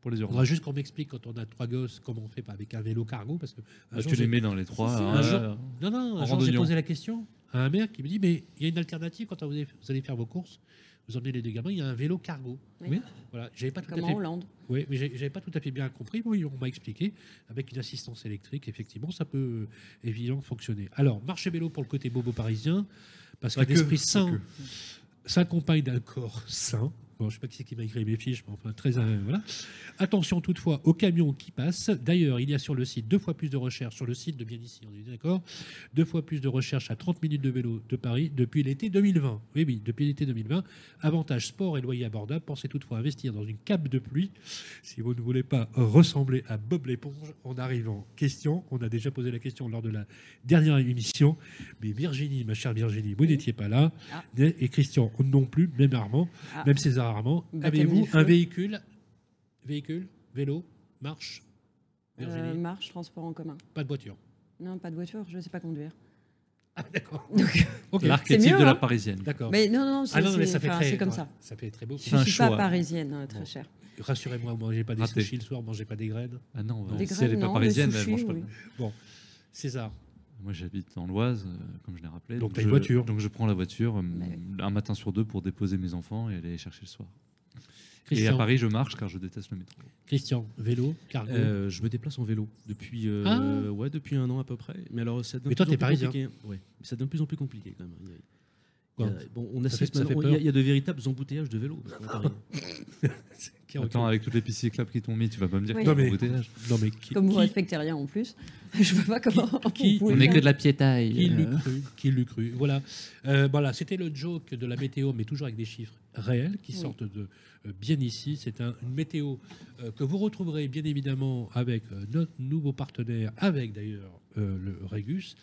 Pour les il urbains. faudra juste qu'on m'explique quand on a trois gosses comment on fait pas avec un vélo cargo parce que un Bah, jour, tu j'ai- les mets dans les trois. Un jour- euh, non non en un jour, j'ai posé la question à un maire qui me dit mais il y a une alternative quand vous allez, vous allez faire vos courses vous emmenez les deux gamins il y a un vélo cargo Oui. voilà j'avais pas tout Comme à en fait Hollande. oui mais j'avais pas tout à fait bien compris oui on m'a expliqué avec une assistance électrique effectivement ça peut euh, évidemment fonctionner alors marché vélo pour le côté bobo parisien parce qu'un que, esprit sain s'accompagne d'un corps sain. Bon, je ne sais pas qui c'est qui m'a écrit mes fiches, mais enfin, très. euh, voilà. Attention toutefois aux camions qui passent. D'ailleurs, il y a sur le site deux fois plus de recherches, sur le site de bien ici, on est d'accord, deux fois plus de recherches à 30 minutes de vélo de Paris depuis l'été 2020. Oui, oui, depuis l'été 2020. Avantage sport et loyer abordable. Pensez toutefois investir dans une cape de pluie si vous ne voulez pas ressembler à Bob l'éponge en arrivant. Question, on a déjà posé la question lors de la dernière émission, mais Virginie, ma chère Virginie, vous n'étiez pas là, Ah. et Christian non plus, même Armand, Ah. même César Baptême Avez-vous un véhicule, véhicule, vélo, marche, Euh, marche, transport en commun. pas de voiture. Non, pas de voiture, je ne sais pas conduire. Ah, d'accord. Donc, Ok, L'archétype de la hein. parisienne. d'accord. mais non, non, c'est Ah non, mais c'est- ça fait enfin, très, c'est comme ouais, ça. Ça fait très beau. Je ne suis pas parisienne, euh, très Bon. cher. Rassurez-moi, mangez pas des Raté. sushis le soir, mangez pas des graines. Ah non, Des si graines, elle n'est pas non, parisienne, des elle sushis, mange pas. oui. César, Moi, j'habite dans l'Oise, euh, comme je l'ai rappelé. Donc, une je- voiture. Donc, je prends la voiture euh, Bah un matin sur deux pour déposer mes enfants et aller les chercher le soir. Et à Christian, Paris, je marche car je déteste le métro. Christian, vélo, cargo. Euh, je me déplace en vélo depuis, euh, Ah. ouais, depuis un an à peu près. Mais alors, ça devient Mais toi, t'es parisien. compliqué. Ouais, mais ça devient de plus en plus compliqué quand même. Il y a- Quoi il y a- bon, on Ça assiste fait- ça fait maintenant- il y a- peur il y, a de véritables embouteillages de vélos. Qui. Attends, avec toutes les pistes cyclables qui t'ont mis, tu vas pas me dire Oui. a Non, mais-. Non, mais qui, Comme vous qui- respectez rien en plus, je vois pas comment qui- vous pouvez On est faire. que de la piétaille. Qui l'eût cru Qui l'eût cru Voilà. Euh, voilà, c'était le joke de la météo, mais toujours avec des chiffres réels qui Oui. sortent de euh, bien ici. C'est un- une météo euh, que vous retrouverez bien évidemment avec euh, notre nouveau partenaire, avec d'ailleurs euh, le Régus,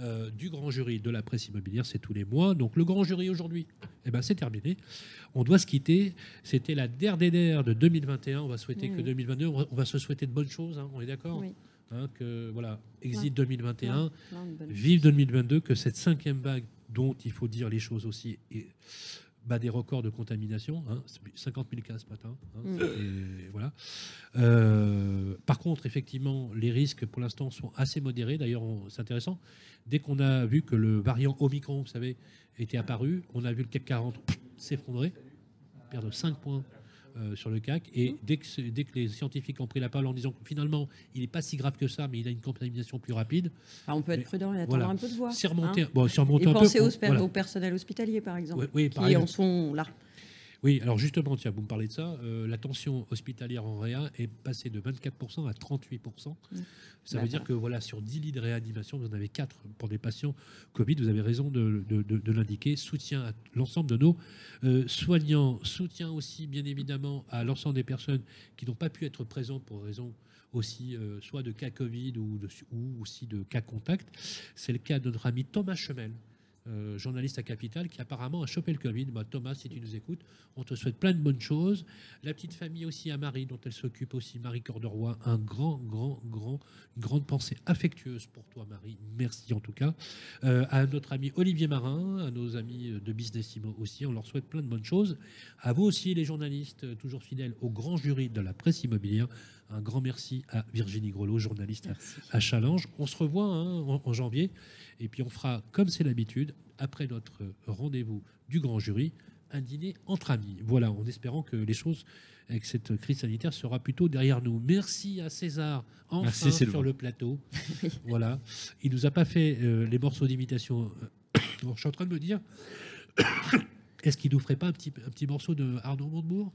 euh, du grand jury de la presse immobilière. C'est tous les mois. Donc le grand jury aujourd'hui, eh ben, c'est terminé. On doit se quitter. C'était la dernière de 2021. On va souhaiter que Oui. 2022, on va, se souhaiter de bonnes choses. hein, on est d'accord Oui. Hein, que voilà, exit Ouais. 2021. Non, une bonne- Vive 2022, que cette cinquième vague dont il faut dire les choses aussi, et bat des records de contamination, hein, 50 000 cas ce matin. hein, Mm. et voilà. Euh, par contre, effectivement, les risques pour l'instant sont assez modérés. D'ailleurs, c'est intéressant. Dès qu'on a vu que le variant Omicron, vous savez, était apparu, on a vu le CAC 40 s'effondrer, perdre 5 points euh, sur le CAC. Et dès que, dès que les scientifiques ont pris la parole en disant que finalement, il n'est pas si grave que ça, mais il a une contamination plus rapide, on peut être Mais prudent et attendre voilà. un peu de voir. hein. bon, Et un peu. on- au, voilà. au personnel hospitalier, par exemple, Oui, oui, qui par exemple. en sont là. Oui, alors justement, tiens, vous me parlez de ça. euh, la tension hospitalière en réa est passée de 24% à 38%. Mmh. Ça veut dire que voilà, sur 10 lits de réanimation, vous en avez 4 pour des patients Covid. Vous avez raison de, de- de- de l'indiquer. Soutien à l'ensemble de nos euh, soignants. Soutien aussi, bien évidemment, à l'ensemble des personnes qui n'ont pas pu être présentes pour raison aussi euh, soit de cas Covid ou, de- ou aussi de cas contact. C'est le cas de notre ami Thomas Chemel, euh, journaliste à Capital, qui apparemment a chopé le Covid. Bah, Thomas, si tu nous écoutes, on te souhaite plein de bonnes choses. La petite famille aussi à Marie, dont elle s'occupe aussi, Marie Corderoy. Un grand, grand, grand, une grande pensée affectueuse pour toi, Marie. Merci en tout cas. Euh, à notre ami Olivier Marin, à nos amis de Businessimo aussi, on leur souhaite plein de bonnes choses. À vous aussi, les journalistes, toujours fidèles au grand jury de la presse immobilière. Un grand merci à Virginie Grelot, journaliste Merci. à Challenge. On se revoit hein, en, en janvier. Et puis on fera, comme c'est l'habitude, après notre rendez-vous du grand jury, un dîner entre amis. Voilà, en espérant que les choses avec cette crise sanitaire sera plutôt derrière nous. Merci à César, enfin Merci, sur le plateau. Voilà, il nous a pas fait euh, les morceaux d'imitation. Bon, je suis en train de me dire, est-ce qu'il nous ferait pas un petit, un petit morceau de Arnaud Montebourg?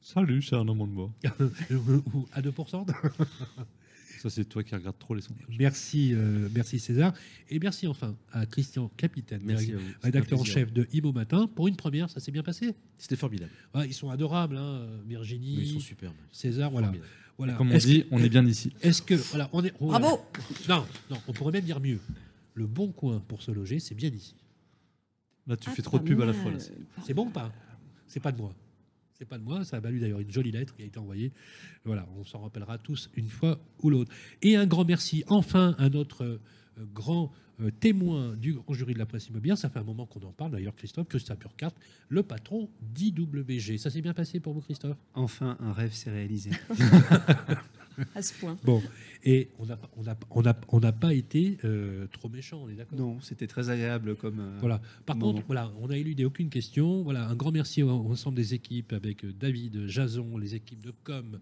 Salut, c'est Arnaud Montebourg. Ou à 2% Ça, c'est toi qui regardes trop les sondages. Merci, euh, merci César. Et merci enfin à Christian Capitaine, Merci à un rédacteur en chef de Imo Matin. Pour une première, ça s'est bien passé? C'était formidable. Ouais, ils sont adorables, hein, Virginie, Ils sont superbes. César, voilà. Comme on Est-ce dit, que- on est bien ici. Est-ce que voilà, on est oh Bravo. Non, non, on pourrait même dire mieux. Le bon coin pour se loger, c'est bien ici. Là, tu Ah, fais trop de pub à la fois. Là. C'est bon ou pas? C'est pas de moi. C'est pas de moi. Ça a valu d'ailleurs une jolie lettre qui a été envoyée. Voilà, on s'en rappellera tous une fois ou l'autre. Et un grand merci enfin à notre euh, grand euh, témoin du grand jury de la presse immobilière. Ça fait un moment qu'on en parle d'ailleurs, Christophe, Christophe Purcart, le patron d'IWG. Ça s'est bien passé pour vous, Christophe? Enfin, un rêve s'est réalisé. À ce point. Bon, et on n'a pas- on n'a- on n'a- on n'a pas été euh, trop méchant, on est d'accord? Non, c'était très agréable comme. euh, Voilà. Par Moment. contre, voilà, on n'a éludé aucune question. Voilà, un grand merci au- au ensemble des équipes avec David, Jason, les équipes de com, euh,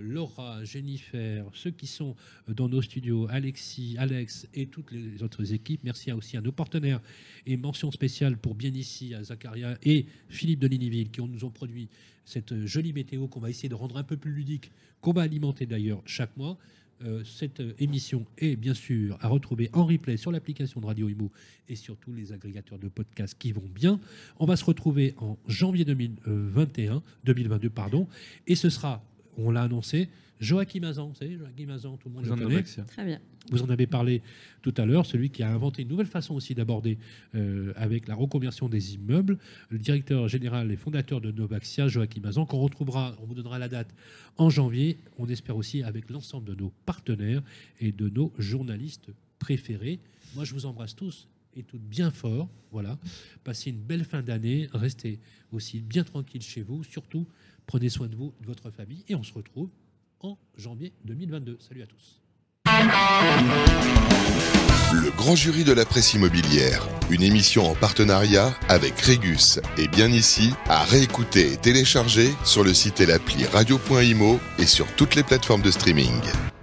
Laura, Jennifer, ceux qui sont euh, dans nos studios, Alexis, Alex et toutes les autres équipes. Merci aussi à nos partenaires et mention spéciale pour bien ici à Zacharia et Philippe de Liniville qui nous ont produit cette euh, jolie météo qu'on va essayer de rendre un peu plus ludique, qu'on va alimenter d'ailleurs chaque mois. Euh, cette euh, émission est bien sûr à retrouver en replay sur l'application de Radio Imo et sur tous les agrégateurs de podcasts qui vont bien. On va se retrouver en janvier 2021, 2022, pardon, et ce sera, on l'a annoncé, Joachim Azan, vous savez, Joachim Azan, tout le monde le Jean de connaît. Novexia. Très bien. Vous en avez parlé tout à l'heure, celui qui a inventé une nouvelle façon aussi d'aborder euh, avec la reconversion des immeubles, le directeur général et fondateur de Novaxia, Joachim Azan, qu'on retrouvera, on vous donnera la date en janvier, on espère aussi avec l'ensemble de nos partenaires et de nos journalistes préférés. Moi, je vous embrasse tous et toutes bien fort. Voilà. Passez une belle fin d'année. Restez aussi bien tranquille chez vous. Surtout, prenez soin de vous, de votre famille. Et on se retrouve en janvier 2022. Salut à tous. Le grand jury de la presse immobilière, une émission en partenariat avec Régus et bien ici, à réécouter et télécharger sur le site et l'appli radio.imo et sur toutes les plateformes de streaming.